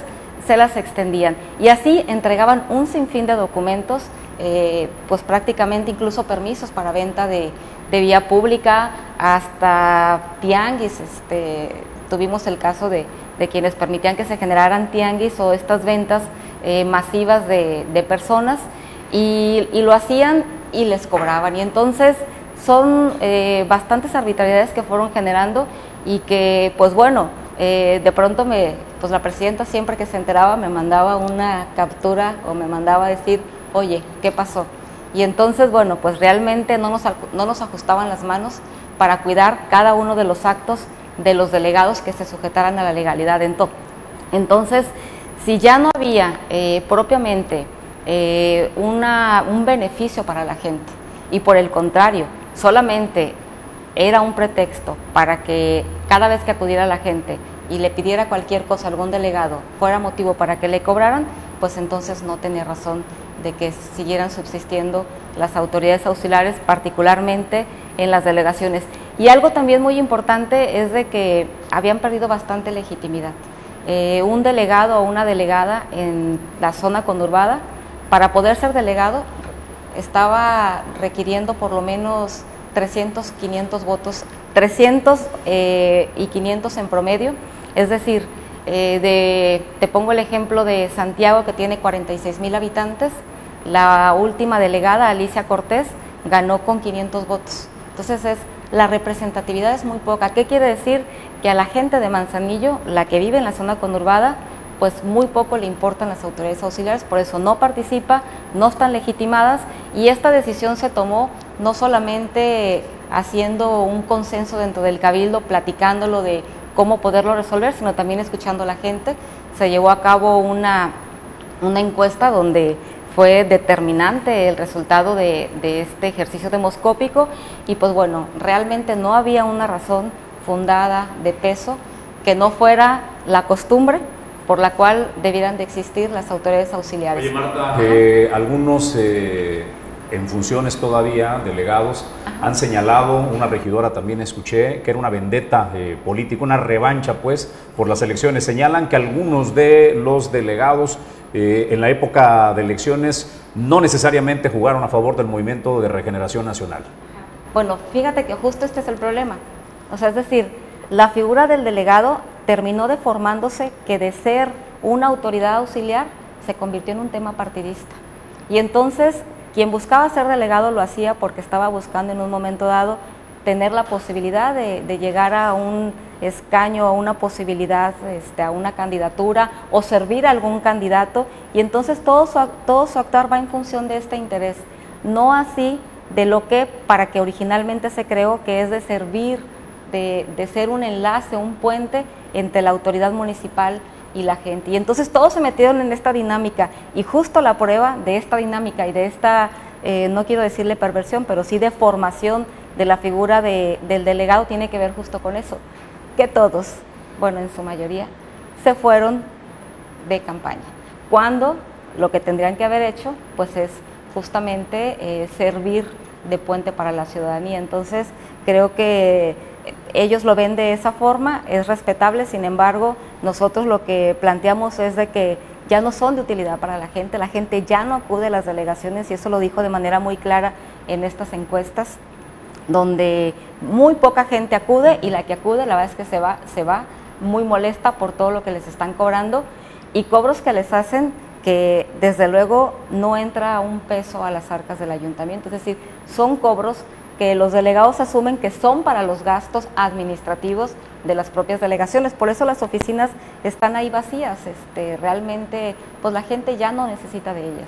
se las extendían. Y así entregaban un sinfín de documentos, eh, pues prácticamente incluso permisos para venta de, vía pública, hasta tianguis. Este, tuvimos el caso de, quienes permitían que se generaran tianguis o estas ventas eh, masivas de, personas y, lo hacían y les cobraban. Y entonces son eh, bastantes arbitrariedades que fueron generando y que, pues bueno, eh, de pronto me, pues la presidenta siempre que se enteraba me mandaba una captura o me mandaba a decir, oye, ¿qué pasó? Y entonces, bueno, pues realmente no nos, no nos ajustaban las manos para cuidar cada uno de los actos de los delegados que se sujetaran a la legalidad en todo. Entonces, si ya no había eh, propiamente eh, una, un beneficio para la gente y por el contrario, solamente era un pretexto para que cada vez que acudiera la gente y le pidiera cualquier cosa a algún delegado fuera motivo para que le cobraran, pues entonces no tenía razón de que siguieran subsistiendo las autoridades auxiliares, particularmente en las delegaciones. Y algo también muy importante es de que habían perdido bastante legitimidad. Eh, un delegado o una delegada en la zona conurbada, para poder ser delegado, estaba requiriendo por lo menos 300, 500 votos, 300 eh, y 500 en promedio. Es decir, eh, de, te pongo el ejemplo de Santiago, que tiene 46 mil habitantes. La última delegada, Alicia Cortés, ganó con 500 votos. Entonces es la representatividad es muy poca. ¿Qué quiere decir? Que a la gente de Manzanillo, la que vive en la zona conurbada, pues muy poco le importan las autoridades auxiliares, por eso no participa, no están legitimadas y esta decisión se tomó no solamente haciendo un consenso dentro del cabildo, platicándolo de cómo poderlo resolver, sino también escuchando a la gente. Se llevó a cabo una, una encuesta donde fue determinante el resultado de, de, este ejercicio demoscópico y pues bueno, realmente no había una razón fundada de peso que no fuera la costumbre por la cual debieran de existir las autoridades auxiliares. Oye, Marta, eh, algunos eh, en funciones todavía, delegados, han señalado, una regidora también escuché, que era una vendetta eh, política, una revancha pues por las elecciones. Señalan que algunos de los delegados en la época de elecciones no necesariamente jugaron a favor del movimiento de regeneración nacional. Bueno, fíjate que justo este es el problema. O sea, es decir, la figura del delegado terminó deformándose que de ser una autoridad auxiliar se convirtió en un tema partidista. Y entonces quien buscaba ser delegado lo hacía porque estaba buscando en un momento dado tener la posibilidad de, llegar a un escaño, a una posibilidad, este, a una candidatura o servir a algún candidato y entonces todo su, todo su actuar va en función de este interés, no así de lo que para que originalmente se creó que es de servir, de, de ser un enlace, un puente entre la autoridad municipal y la gente. Y entonces todos se metieron en esta dinámica y justo la prueba de esta dinámica y de esta, eh, no quiero decirle perversión, pero sí de formación de la figura del delegado tiene que ver justo con eso, que todos, bueno, en su mayoría, se fueron de campaña. Cuando lo que tendrían que haber hecho, pues es justamente eh, servir de puente para la ciudadanía. Entonces, creo que ellos lo ven de esa forma, es respetable, sin embargo, nosotros lo que planteamos es de que ya no son de utilidad para la gente, la gente ya no acude a las delegaciones y eso lo dijo de manera muy clara en estas encuestas, donde muy poca gente acude y la que acude la verdad es que se va, se va muy molesta por todo lo que les están cobrando y cobros que les hacen que desde luego no entra un peso a las arcas del ayuntamiento, es decir, son cobros que los delegados asumen que son para los gastos administrativos de las propias delegaciones. Por eso las oficinas están ahí vacías. Este, realmente, pues la gente ya no necesita de ellas.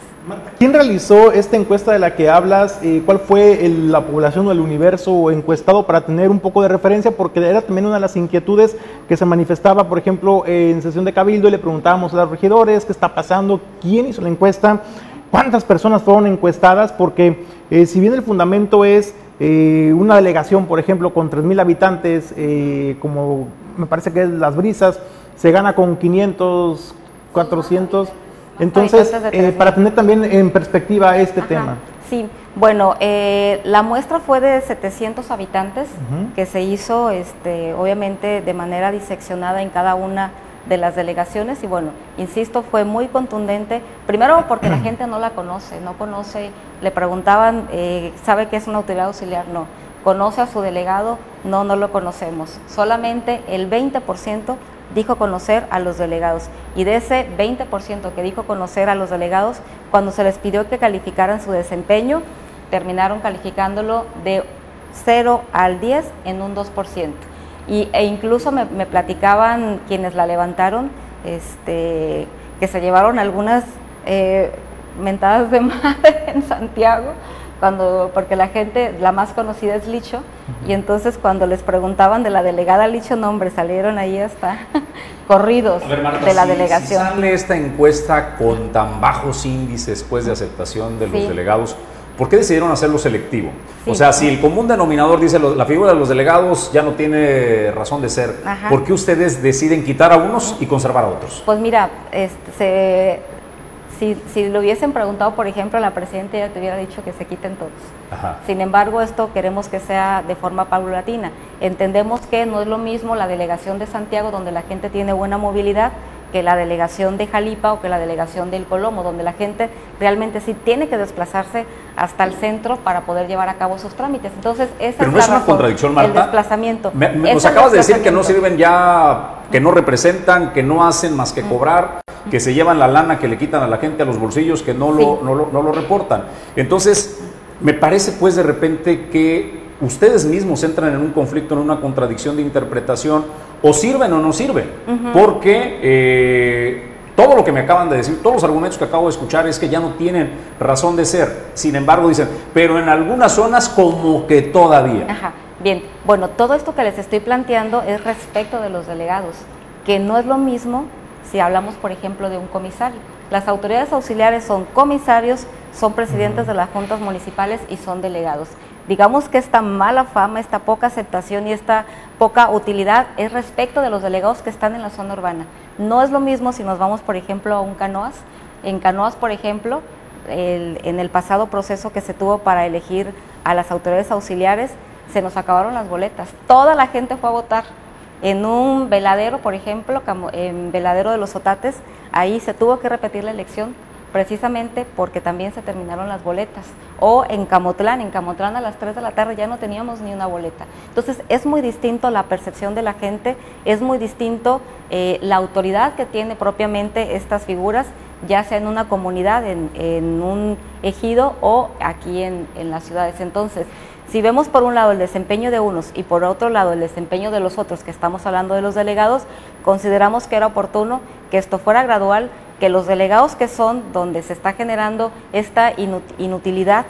¿Quién realizó esta encuesta de la que hablas? Eh, ¿Cuál fue la población o el universo encuestado para tener un poco de referencia? Porque era también una de las inquietudes que se manifestaba, por ejemplo, en sesión de Cabildo y le preguntábamos a los regidores qué está pasando, quién hizo la encuesta, cuántas personas fueron encuestadas, porque eh, si bien el fundamento es eh, una delegación, por ejemplo, con 3.000 habitantes, eh, como me parece que es Las Brisas, se gana con 500, 400. Entonces, eh, para tener también en perspectiva este tema. Sí, bueno, la muestra fue de 700 habitantes que se hizo, este, obviamente, de manera diseccionada en cada una de las delegaciones y bueno, insisto, fue muy contundente, primero porque la gente no la conoce, no conoce, le preguntaban, eh, ¿sabe qué es una autoridad auxiliar? No. ¿Conoce a su delegado? No, no lo conocemos. Solamente el 20% dijo conocer a los delegados. Y de ese 20% que dijo conocer a los delegados, cuando se les pidió que calificaran su desempeño, terminaron calificándolo de 0 al 10 en un 2%. Y, e incluso me, platicaban quienes la levantaron, este, que se llevaron algunas eh, mentadas de madre en Santiago, cuando, porque la gente, la más conocida es Licho, y entonces cuando les preguntaban de la delegada Licho, no hombre, salieron ahí hasta corridos de la delegación. Si sale esta encuesta con tan bajos índices después de aceptación de los delegados, ¿Por qué decidieron hacerlo selectivo? O sea, si el común denominador dice la figura de los delegados ya no tiene razón de ser, ¿por qué ustedes deciden quitar a unos y conservar a otros? Pues mira, este, si, si lo hubiesen preguntado, por ejemplo, a la presidenta ya te hubiera dicho que se quiten todos. Sin embargo, esto queremos que sea de forma paulatina. Entendemos que no es lo mismo la delegación de Santiago, donde la gente tiene buena movilidad, que la delegación de Jalipa o que la delegación del Colomo, donde la gente realmente sí tiene que desplazarse hasta el centro para poder llevar a cabo sus trámites. Entonces, esa Pero no es, una contradicción, Marta. El desplazamiento. nos acabas de decir que no sirven ya, que no representan, que no hacen más que cobrar, que se llevan la lana que le quitan a la gente a los bolsillos, que no, lo, no, lo, no lo reportan. Entonces, me parece pues de repente que ustedes mismos entran en un conflicto, en una contradicción de interpretación, o sirven o no sirven, porque eh, todo lo que me acaban de decir, todos los argumentos que acabo de escuchar es que ya no tienen razón de ser, sin embargo dicen, pero en algunas zonas como que todavía. Ajá. Bien, bueno, todo esto que les estoy planteando es respecto de los delegados, que no es lo mismo si hablamos, por ejemplo, de un comisario. Las autoridades auxiliares son comisarios, son presidentes de las juntas municipales y son delegados digamos que esta mala fama, esta poca aceptación y esta poca utilidad es respecto de los delegados que están en la zona urbana. No es lo mismo si nos vamos, por ejemplo, a un canoas. En canoas, por ejemplo, en el pasado proceso que se tuvo para elegir a las autoridades auxiliares, se nos acabaron las boletas. Toda la gente fue a votar. En un veladero, por ejemplo, en veladero de los Otates, ahí se tuvo que repetir la elección precisamente porque también se terminaron las boletas. O en Camotlán, en Camotlán a las 3 de la tarde ya no teníamos ni una boleta. Entonces es muy distinto la percepción de la gente, es muy distinto eh, la autoridad que tiene propiamente estas figuras, ya sea en una comunidad, en, un ejido o aquí en, en las ciudades. Entonces, si vemos por un lado el desempeño de unos y por otro lado el desempeño de los otros, que estamos hablando de los delegados, consideramos que era oportuno que esto fuera gradual que los delegados que son donde se está generando esta inutilidad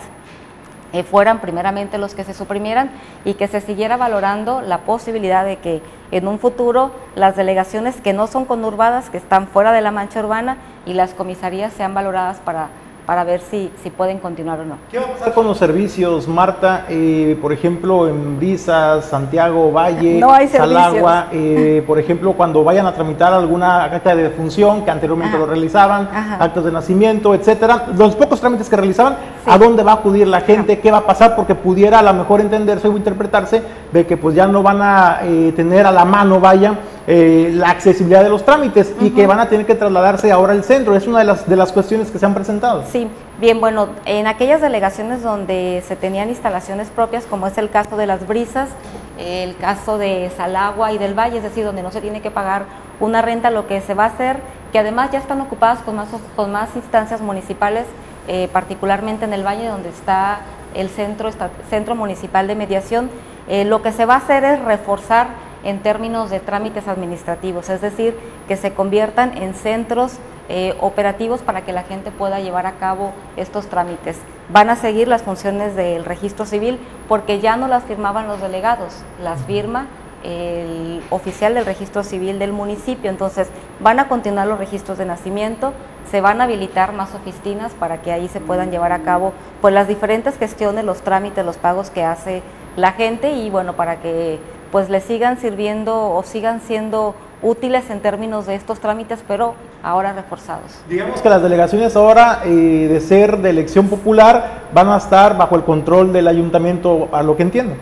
eh, fueran primeramente los que se suprimieran y que se siguiera valorando la posibilidad de que en un futuro las delegaciones que no son conurbadas, que están fuera de la mancha urbana y las comisarías sean valoradas para para ver si, si pueden continuar o no. ¿Qué va a pasar con los servicios, Marta? Eh, por ejemplo, en Brisas, Santiago, Valle, Salagua, eh, por ejemplo, cuando vayan a tramitar alguna acta de defunción que anteriormente lo realizaban, actos de nacimiento, etcétera, los pocos trámites que realizaban, ¿a dónde va a acudir la gente? ¿Qué va a pasar? Porque pudiera a lo mejor entenderse o interpretarse de que pues ya no van a eh, tener a la mano, vaya, eh, la accesibilidad de los trámites y que van a tener que trasladarse ahora al centro. Es una de las, de las cuestiones que se han presentado. Sí, bien, bueno, en aquellas delegaciones donde se tenían instalaciones propias, como es el caso de las brisas, el caso de Salagua y del Valle, es decir, donde no se tiene que pagar una renta, lo que se va a hacer, que además ya están ocupadas con más, con más instancias municipales, eh, particularmente en el Valle, donde está el Centro, centro Municipal de Mediación. Eh, lo que se va a hacer es reforzar en términos de trámites administrativos, es decir, que se conviertan en centros eh, operativos para que la gente pueda llevar a cabo estos trámites. Van a seguir las funciones del registro civil porque ya no las firmaban los delegados, las firma el oficial del registro civil del municipio. Entonces, van a continuar los registros de nacimiento, se van a habilitar más oficinas para que ahí se puedan llevar a cabo pues las diferentes gestiones, los trámites, los pagos que hace la gente y bueno, para que pues le sigan sirviendo o sigan siendo útiles en términos de estos trámites, pero ahora reforzados. Digamos que las delegaciones ahora, eh, de ser de elección popular, van a estar bajo el control del ayuntamiento, a lo que entiendo.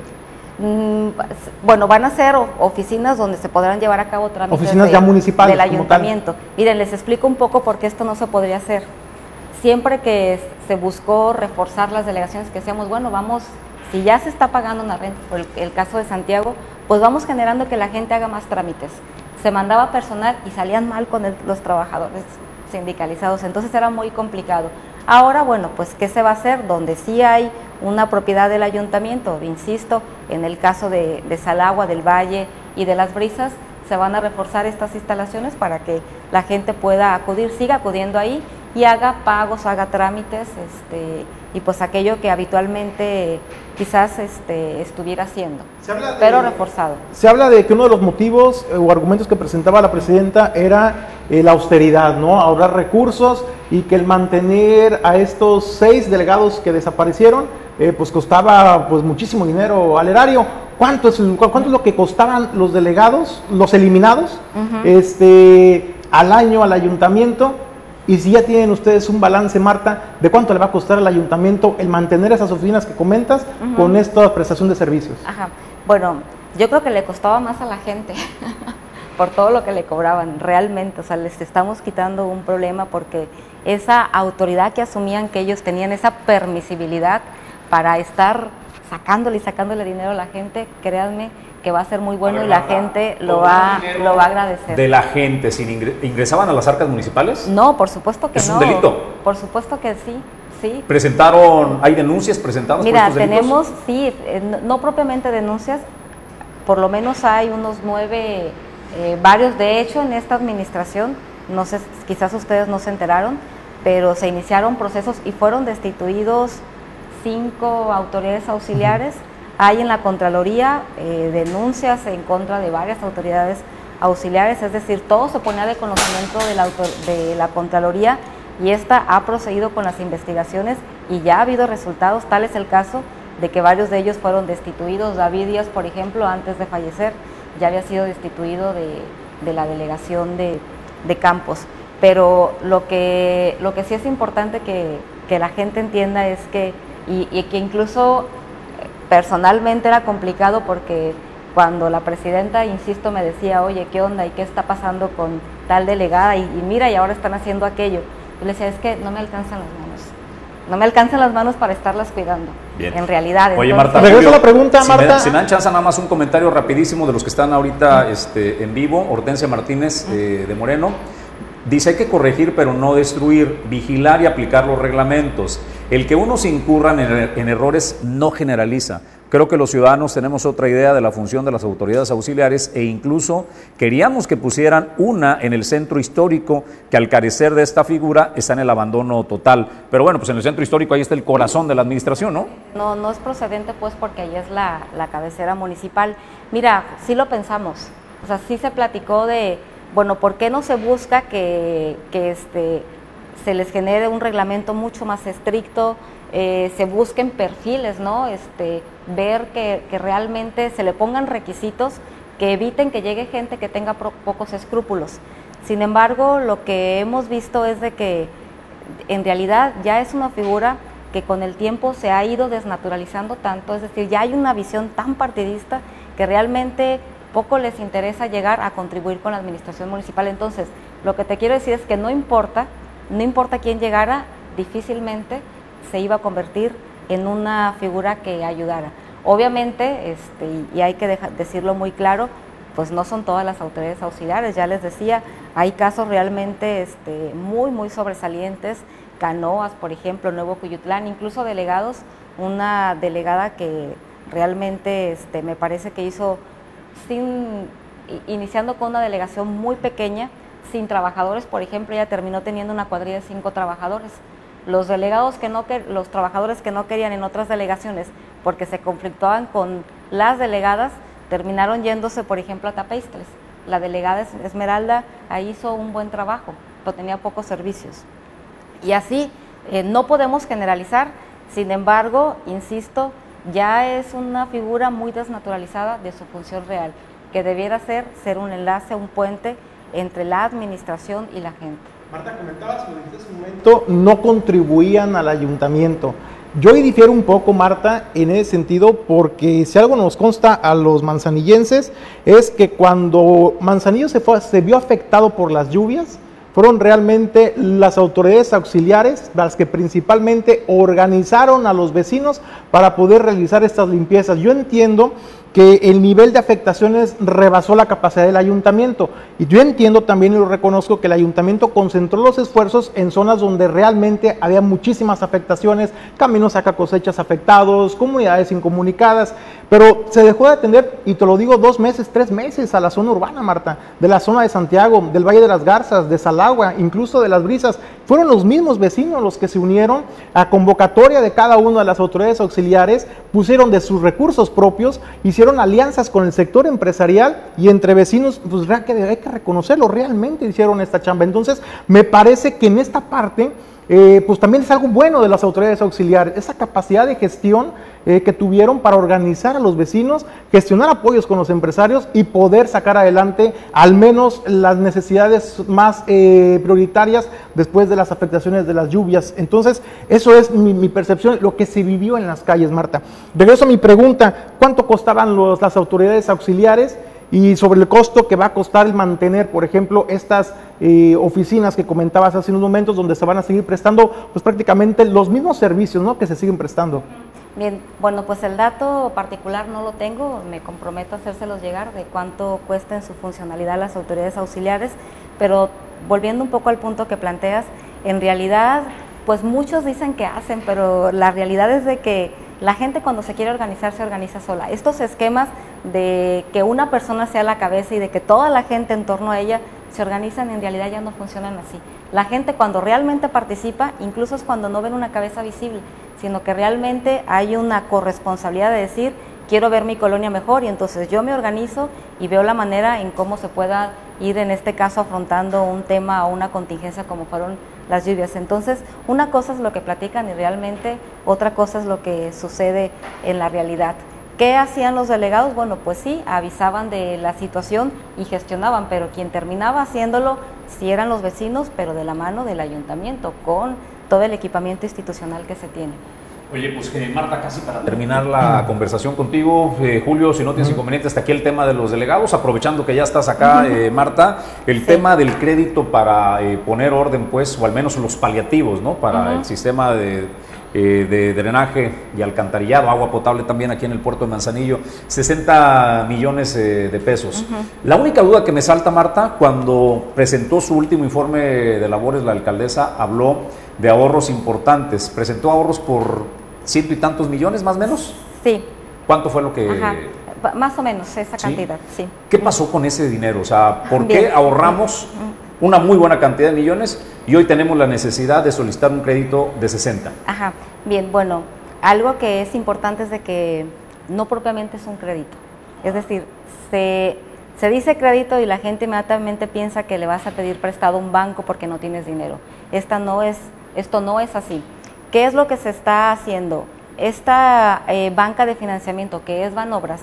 Mm, bueno, van a ser oficinas donde se podrán llevar a cabo trámites oficinas ya municipales, del ayuntamiento. Miren, les explico un poco por qué esto no se podría hacer. Siempre que se buscó reforzar las delegaciones, que seamos, bueno, vamos, si ya se está pagando una renta, por el, caso de Santiago, pues vamos generando que la gente haga más trámites. Se mandaba personal y salían mal con los trabajadores sindicalizados, entonces era muy complicado. Ahora, bueno, pues ¿qué se va a hacer? Donde sí hay una propiedad del ayuntamiento, insisto, en el caso de, de Salagua, del Valle y de las Brisas, se van a reforzar estas instalaciones para que la gente pueda acudir, siga acudiendo ahí y haga pagos, haga trámites, este, y pues aquello que habitualmente quizás este, estuviera haciendo, pero reforzado. Se habla de que uno de los motivos eh, o argumentos que presentaba la presidenta era eh, la austeridad, ¿no? Ahorrar recursos y que el mantener a estos seis delegados que desaparecieron, eh, pues costaba pues muchísimo dinero al erario. ¿Cuánto es, ¿Cuánto es lo que costaban los delegados, los eliminados, este, al año al ayuntamiento? Y si ya tienen ustedes un balance, Marta, de cuánto le va a costar al ayuntamiento el mantener esas oficinas que comentas con esta prestación de servicios. Ajá. Bueno, yo creo que le costaba más a la gente por todo lo que le cobraban, realmente. O sea, les estamos quitando un problema porque esa autoridad que asumían que ellos tenían, esa permisibilidad para estar sacándole y sacándole dinero a la gente, créanme que va a ser muy bueno y la gente lo va, lo va a agradecer. ¿De la gente sin ingresaban a las arcas municipales? No, por supuesto que no. ¿Es un delito? Por supuesto que sí. Sí. ¿Presentaron, hay denuncias presentadas? Mira, tenemos, sí, eh, no, propiamente denuncias, por lo menos hay unos nueve, eh, varios, de hecho, en esta administración, no sé, quizás ustedes no se enteraron, pero se iniciaron procesos y fueron destituidos cinco autoridades auxiliares. Hay en la Contraloría eh, denuncias en contra de varias autoridades auxiliares, es decir, todo se ponía de conocimiento de la, de la Contraloría y esta ha procedido con las investigaciones y ya ha habido resultados, tal es el caso de que varios de ellos fueron destituidos. David Díaz, por ejemplo, antes de fallecer, ya había sido destituido de, la delegación de, Campos. Pero lo que, lo que sí es importante que, la gente entienda es que, y que incluso personalmente era complicado porque cuando la presidenta, insisto, me decía, oye, ¿qué onda y qué está pasando con tal delegada? Y, mira, y ahora están haciendo aquello. Yo le decía, es que no me alcanzan las manos. No me alcanzan las manos para estarlas cuidando. Bien. En realidad. Oye, Marta. Regreso la pregunta, Marta. Si me, dan chance, nada más un comentario rapidísimo de los que están ahorita este, en vivo. Hortensia Martínez eh, de Moreno. Dice hay que corregir pero no destruir, vigilar y aplicar los reglamentos. El que unos incurran en, errores no generaliza. Creo que los ciudadanos tenemos otra idea de la función de las autoridades auxiliares e incluso queríamos que pusieran una en el centro histórico que al carecer de esta figura está en el abandono total. Pero bueno, pues en el centro histórico ahí está el corazón de la administración, ¿no? No, no es procedente pues porque ahí es la, la cabecera municipal. Mira, sí lo pensamos, o sea, sí se platicó de bueno, ¿por qué no se busca que, este, se les genere un reglamento mucho más estricto, eh, se busquen perfiles, ¿no? Este, ver que, realmente se le pongan requisitos que eviten que llegue gente que tenga pocos escrúpulos. Sin embargo, lo que hemos visto es de que en realidad ya es una figura que con el tiempo se ha ido desnaturalizando tanto, es decir, ya hay una visión tan partidista que realmente poco les interesa llegar a contribuir con la administración municipal. Entonces, lo que te quiero decir es que no importa, no importa quién llegara, difícilmente se iba a convertir en una figura que ayudara. Obviamente, este, y hay que decirlo muy claro, pues no son todas las autoridades auxiliares, ya les decía, hay casos realmente este, muy, muy sobresalientes, canoas, por ejemplo, Nuevo Cuyutlán, incluso delegados una delegada que realmente este, me parece que hizo, sin, iniciando con una delegación muy pequeña, sin trabajadores, por ejemplo, ella terminó teniendo una cuadrilla de cinco trabajadores. Los delegados que no, los trabajadores que no querían en otras delegaciones porque se conflictuaban con las delegadas, terminaron yéndose, por ejemplo, a Tapeistles. La delegada Esmeralda ahí hizo un buen trabajo, pero tenía pocos servicios. Y así eh, no podemos generalizar, sin embargo, insisto, ya es una figura muy desnaturalizada de su función real, que debiera ser ser un enlace, un puente entre la administración y la gente. Marta, comentabas que en ese momento no contribuían al ayuntamiento. Yo difiero un poco, Marta, en ese sentido, porque si algo nos consta a los manzanillenses es que cuando Manzanillo se, fue, se vio afectado por las lluvias, fueron realmente las autoridades auxiliares las que principalmente organizaron a los vecinos para poder realizar estas limpiezas. Yo entiendo que el nivel de afectaciones rebasó la capacidad del ayuntamiento. Y yo entiendo también y lo reconozco que el ayuntamiento concentró los esfuerzos en zonas donde realmente había muchísimas afectaciones, caminos saca cosechas afectados, comunidades incomunicadas, pero se dejó de atender, y te lo digo, dos meses, tres meses a la zona urbana, Marta, de la zona de Santiago, del Valle de las Garzas, de Salagua, incluso de las Brisas. Fueron los mismos vecinos los que se unieron a convocatoria de cada una de las autoridades auxiliares, pusieron de sus recursos propios, hicieron alianzas con el sector empresarial y entre vecinos, pues hay que reconocerlo, realmente hicieron esta chamba. Entonces, me parece que en esta parte eh, pues también es algo bueno de las autoridades auxiliares, esa capacidad de gestión eh, que tuvieron para organizar a los vecinos, gestionar apoyos con los empresarios y poder sacar adelante al menos las necesidades más eh, prioritarias después de las afectaciones de las lluvias. Entonces, eso es mi, percepción, lo que se vivió en las calles, Marta. Regreso a mi pregunta, ¿cuánto costaban las autoridades auxiliares? y sobre el costo que va a costar el mantener, por ejemplo, estas eh, oficinas que comentabas hace unos momentos, donde se van a seguir prestando pues prácticamente los mismos servicios ¿no? que se siguen prestando. Bien, bueno, pues el dato particular no lo tengo, me comprometo a hacérselos llegar de cuánto cuesta en su funcionalidad las autoridades auxiliares, pero volviendo un poco al punto que planteas, en realidad, pues muchos dicen que hacen, pero la realidad es de que la gente cuando se quiere organizar se organiza sola. Estos esquemas de que una persona sea la cabeza y de que toda la gente en torno a ella se organizan, en realidad ya no funcionan así. La gente cuando realmente participa, incluso es cuando no ven una cabeza visible, sino que realmente hay una corresponsabilidad de decir, quiero ver mi colonia mejor y entonces yo me organizo y veo la manera en cómo se pueda ir en este caso afrontando un tema o una contingencia como fueron las lluvias. Entonces, una cosa es lo que platican y realmente otra cosa es lo que sucede en la realidad. ¿Qué hacían los delegados? Bueno, pues sí, avisaban de la situación y gestionaban, pero quien terminaba haciéndolo sí eran los vecinos, pero de la mano del ayuntamiento, con todo el equipamiento institucional que se tiene. Oye, pues que Marta, casi para terminar la conversación contigo, eh, Julio, si no tienes inconveniente, hasta aquí el tema de los delegados, aprovechando que ya estás acá, eh, Marta, el tema del crédito para eh, poner orden, pues, o al menos los paliativos, ¿no? Para el sistema de, de, drenaje y alcantarillado, agua potable también aquí en el puerto de Manzanillo, 60 millones de pesos. La única duda que me salta, Marta, cuando presentó su último informe de labores la alcaldesa, habló de ahorros importantes. ¿Presentó ahorros por ciento y tantos millones más o menos? Sí. ¿Cuánto fue lo que...? Más o menos esa cantidad, sí. ¿Qué pasó con ese dinero? O sea, ¿por qué ahorramos una muy buena cantidad de millones y hoy tenemos la necesidad de solicitar un crédito de 60? Ajá, bien, bueno, algo que es importante es de que no propiamente es un crédito. Es decir, se, dice crédito y la gente inmediatamente piensa que le vas a pedir prestado a un banco porque no tienes dinero. Esta no es esto no es así. ¿Qué es lo que se está haciendo? Esta eh, banca de financiamiento que es Banobras,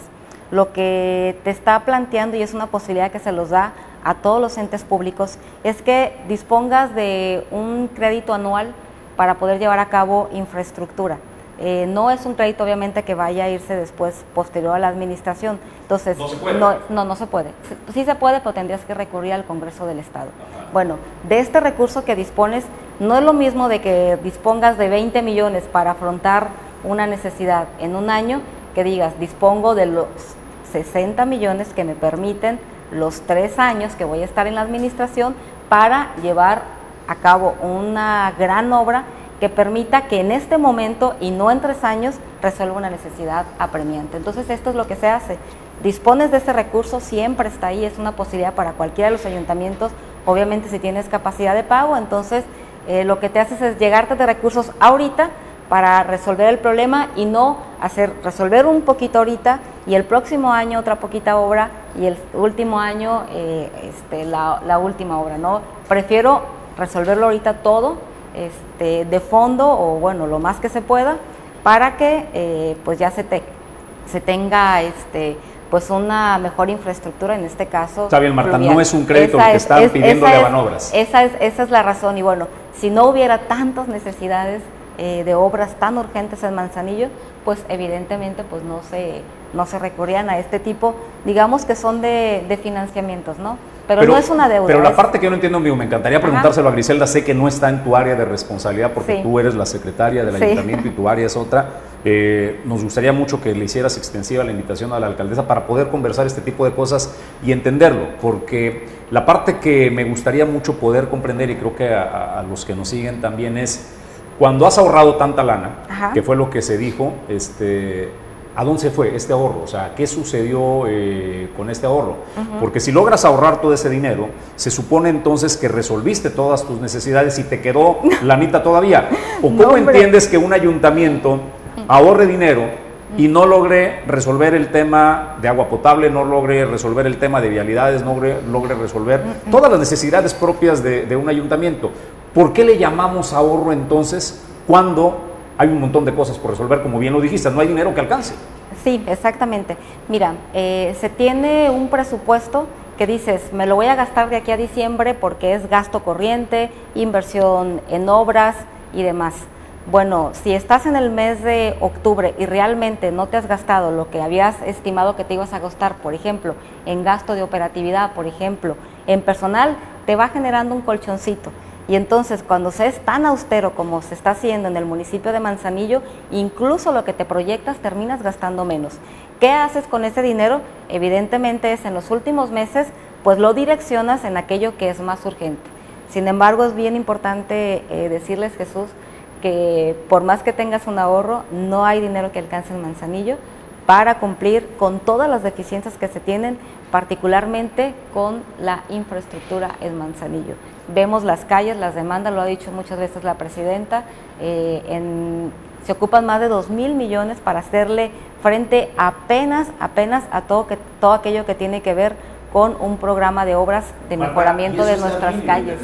lo que te está planteando y es una posibilidad que se los da a todos los entes públicos es que dispongas de un crédito anual para poder llevar a cabo infraestructura. Eh, no es un crédito obviamente que vaya a irse después posterior a la administración. Entonces, no se puede. No, no, se puede. Sí, se puede, pero tendrías que recurrir al Congreso del Estado. Bueno, de este recurso que dispones, no es lo mismo de que dispongas de 20 millones para afrontar una necesidad en un año, que digas, dispongo de los 60 millones que me permiten los tres años que voy a estar en la administración para llevar a cabo una gran obra que permita que en este momento y no en tres años resuelva una necesidad apremiante. Entonces esto es lo que se hace. Dispones de ese recurso, siempre está ahí, es una posibilidad para cualquiera de los ayuntamientos, obviamente si tienes capacidad de pago, entonces eh, lo que te haces es llegarte de recursos ahorita para resolver el problema y no hacer resolver un poquito ahorita y el próximo año otra poquita obra y el último año eh, este, la, última obra, ¿no? Prefiero resolverlo ahorita todo este, de fondo o bueno, lo más que se pueda para que eh, pues ya se, te, se tenga este, pues una mejor infraestructura en este caso. Está bien, Marta, no es un crédito que están pidiendo de Banobras. Esa es, esa es la razón y bueno, si no hubiera tantas necesidades eh, de obras tan urgentes en Manzanillo, pues evidentemente pues no se, no se recurrían a este tipo, digamos que son de, de financiamientos, ¿no? Pero, no es una deuda. Pero la parte que yo no entiendo, amigo, me encantaría preguntárselo a Griselda, sé que no está en tu área de responsabilidad porque tú eres la secretaria del ayuntamiento y tu área es otra. Eh, nos gustaría mucho que le hicieras extensiva la invitación a la alcaldesa para poder conversar este tipo de cosas y entenderlo, porque la parte que me gustaría mucho poder comprender y creo que a los que nos siguen también es cuando has ahorrado tanta lana, que fue lo que se dijo, este, ¿a dónde se fue este ahorro? O sea, ¿qué sucedió eh, con este ahorro? Porque si logras ahorrar todo ese dinero, se supone entonces que resolviste todas tus necesidades y te quedó lanita todavía. ¿O cómo entiendes que un ayuntamiento ahorre dinero y no logre resolver el tema de agua potable, no logre resolver el tema de vialidades, no logre, resolver todas las necesidades propias de, un ayuntamiento. ¿Por qué le llamamos ahorro entonces cuando hay un montón de cosas por resolver, como bien lo dijiste, no hay dinero que alcance? Sí, exactamente. Mira, eh, se tiene un presupuesto que dices, me lo voy a gastar de aquí a diciembre porque es gasto corriente, inversión en obras y demás. Bueno, si estás en el mes de octubre y realmente no te has gastado lo que habías estimado que te ibas a gastar, por ejemplo, en gasto de operatividad, por ejemplo, en personal, te va generando un colchoncito. Y entonces cuando se es tan austero como se está haciendo en el municipio de Manzanillo, incluso lo que te proyectas terminas gastando menos. ¿Qué haces con ese dinero? Evidentemente es en los últimos meses, pues lo direccionas en aquello que es más urgente. Sin embargo, es bien importante eh, decirles, Jesús, que por más que tengas un ahorro, no hay dinero que alcance en Manzanillo para cumplir con todas las deficiencias que se tienen, particularmente con la infraestructura en Manzanillo. Vemos las calles, las demandas, lo ha dicho muchas veces la presidenta, eh, se ocupan más de 2 mil millones para hacerle frente apenas, apenas a todo, que, todo aquello que tiene que ver con un programa de obras de mejoramiento de nuestras calles.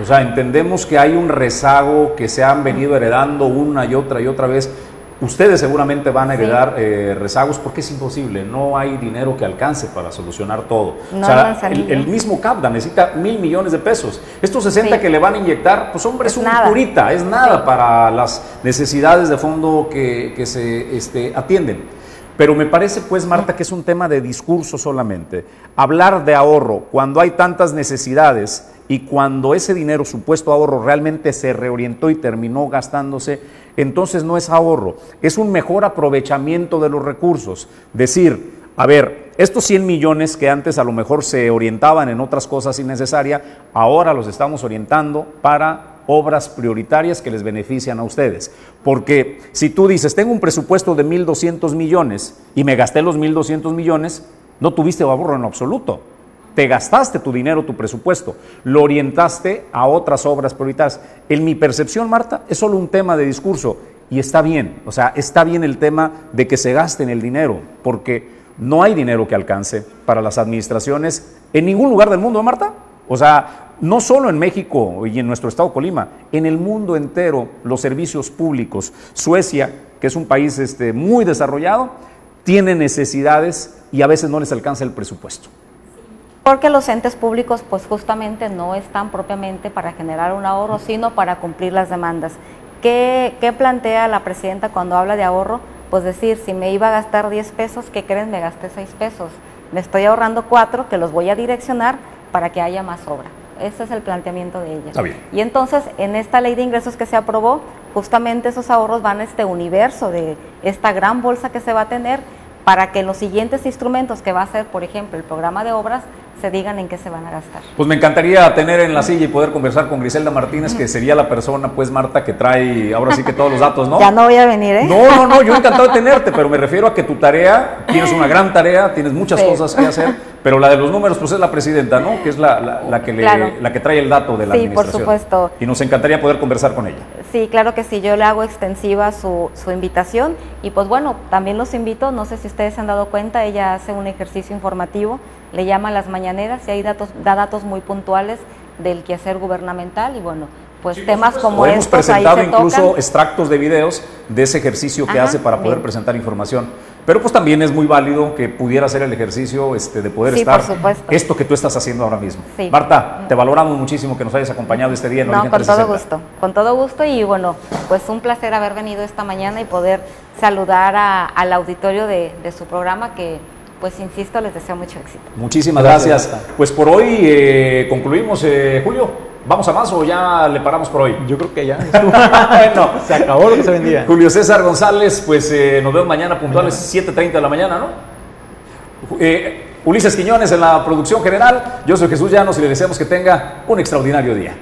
O sea, entendemos que hay un rezago que se han venido heredando una y otra y otra vez Ustedes seguramente van a heredar eh, rezagos porque es imposible, no hay dinero que alcance para solucionar todo. o sea, el, mismo CAPDA necesita mil millones de pesos. Estos 60 que le van a inyectar, pues hombre, es, un purita, es nada para las necesidades de fondo que, que se este, atienden. Pero me parece, pues, Marta, que es un tema de discurso solamente. Hablar de ahorro cuando hay tantas necesidades y cuando ese dinero, supuesto ahorro, realmente se reorientó y terminó gastándose entonces no es ahorro, es un mejor aprovechamiento de los recursos. Decir, a ver, estos 100 millones que antes a lo mejor se orientaban en otras cosas innecesarias, ahora los estamos orientando para obras prioritarias que les benefician a ustedes. Porque si tú dices, tengo un presupuesto de 1.200 millones y me gasté los 1.200 millones, no tuviste ahorro en absoluto. Te gastaste tu dinero, tu presupuesto, lo orientaste a otras obras prioritarias. En mi percepción, Marta, es solo un tema de discurso y está bien, o sea, está bien el tema de que se gasten el dinero, porque no hay dinero que alcance para las administraciones en ningún lugar del mundo, Marta. O sea, no solo en México y en nuestro estado Colima, en el mundo entero los servicios públicos. Suecia, que es un país este, muy desarrollado, tiene necesidades y a veces no les alcanza el presupuesto. Porque los entes públicos pues justamente no están propiamente para generar un ahorro, sino para cumplir las demandas. ¿Qué, plantea la presidenta cuando habla de ahorro? Pues decir, si me iba a gastar 10 pesos, ¿qué creen? Me gasté 6 pesos. Me estoy ahorrando 4 que los voy a direccionar para que haya más obra. Ese es el planteamiento de ella. Y entonces, en esta ley de ingresos que se aprobó, justamente esos ahorros van a este universo de esta gran bolsa que se va a tener para que los siguientes instrumentos que va a ser, por ejemplo, el programa de obras, se digan en qué se van a gastar. Pues me encantaría tener en la silla y poder conversar con Griselda Martínez, que sería la persona, pues Marta, que trae ahora sí que todos los datos, ¿no? Ya no voy a venir, ¿eh? No, no, no, yo encantado de tenerte, pero me refiero a que tu tarea, tienes una gran tarea, tienes muchas Sí. cosas que hacer, pero la de los números, pues es la presidenta, ¿no? Que es la, la- la que, le- Claro. la que trae el dato de la Sí, por administración. supuesto. Y nos encantaría poder conversar con ella. Sí, claro que sí, yo le hago extensiva su, su invitación y pues bueno, también los invito, no sé si ustedes se han dado cuenta, ella hace un ejercicio informativo, le llama a las mañaneras y ahí datos, da datos muy puntuales del quehacer gubernamental y bueno, pues temas como Hemos estos ahí presentado se incluso tocan. extractos de videos de ese ejercicio que Ajá, hace para poder bien. presentar información. Pero pues también es muy válido que pudiera hacer el ejercicio este, de poder Sí, estar por supuesto. esto que tú estás haciendo ahora mismo. Sí. Marta, te valoramos muchísimo que nos hayas acompañado este día en No, Origen con todo 360. gusto, con todo gusto y bueno, pues un placer haber venido esta mañana y poder saludar a- al auditorio de, de su programa que pues insisto, les deseo mucho éxito. Muchísimas Gracias, gracias. Pues por hoy eh, concluimos, eh, Julio. ¿Vamos a más o ya le paramos por hoy? Yo creo que ya. bueno, Se acabó lo que se vendía. Julio César González, pues eh, nos vemos mañana puntuales 7.30 de la mañana, ¿no? Eh, Ulises Quiñones en la producción general. Yo soy Jesús Llanos y le deseamos que tenga un extraordinario día.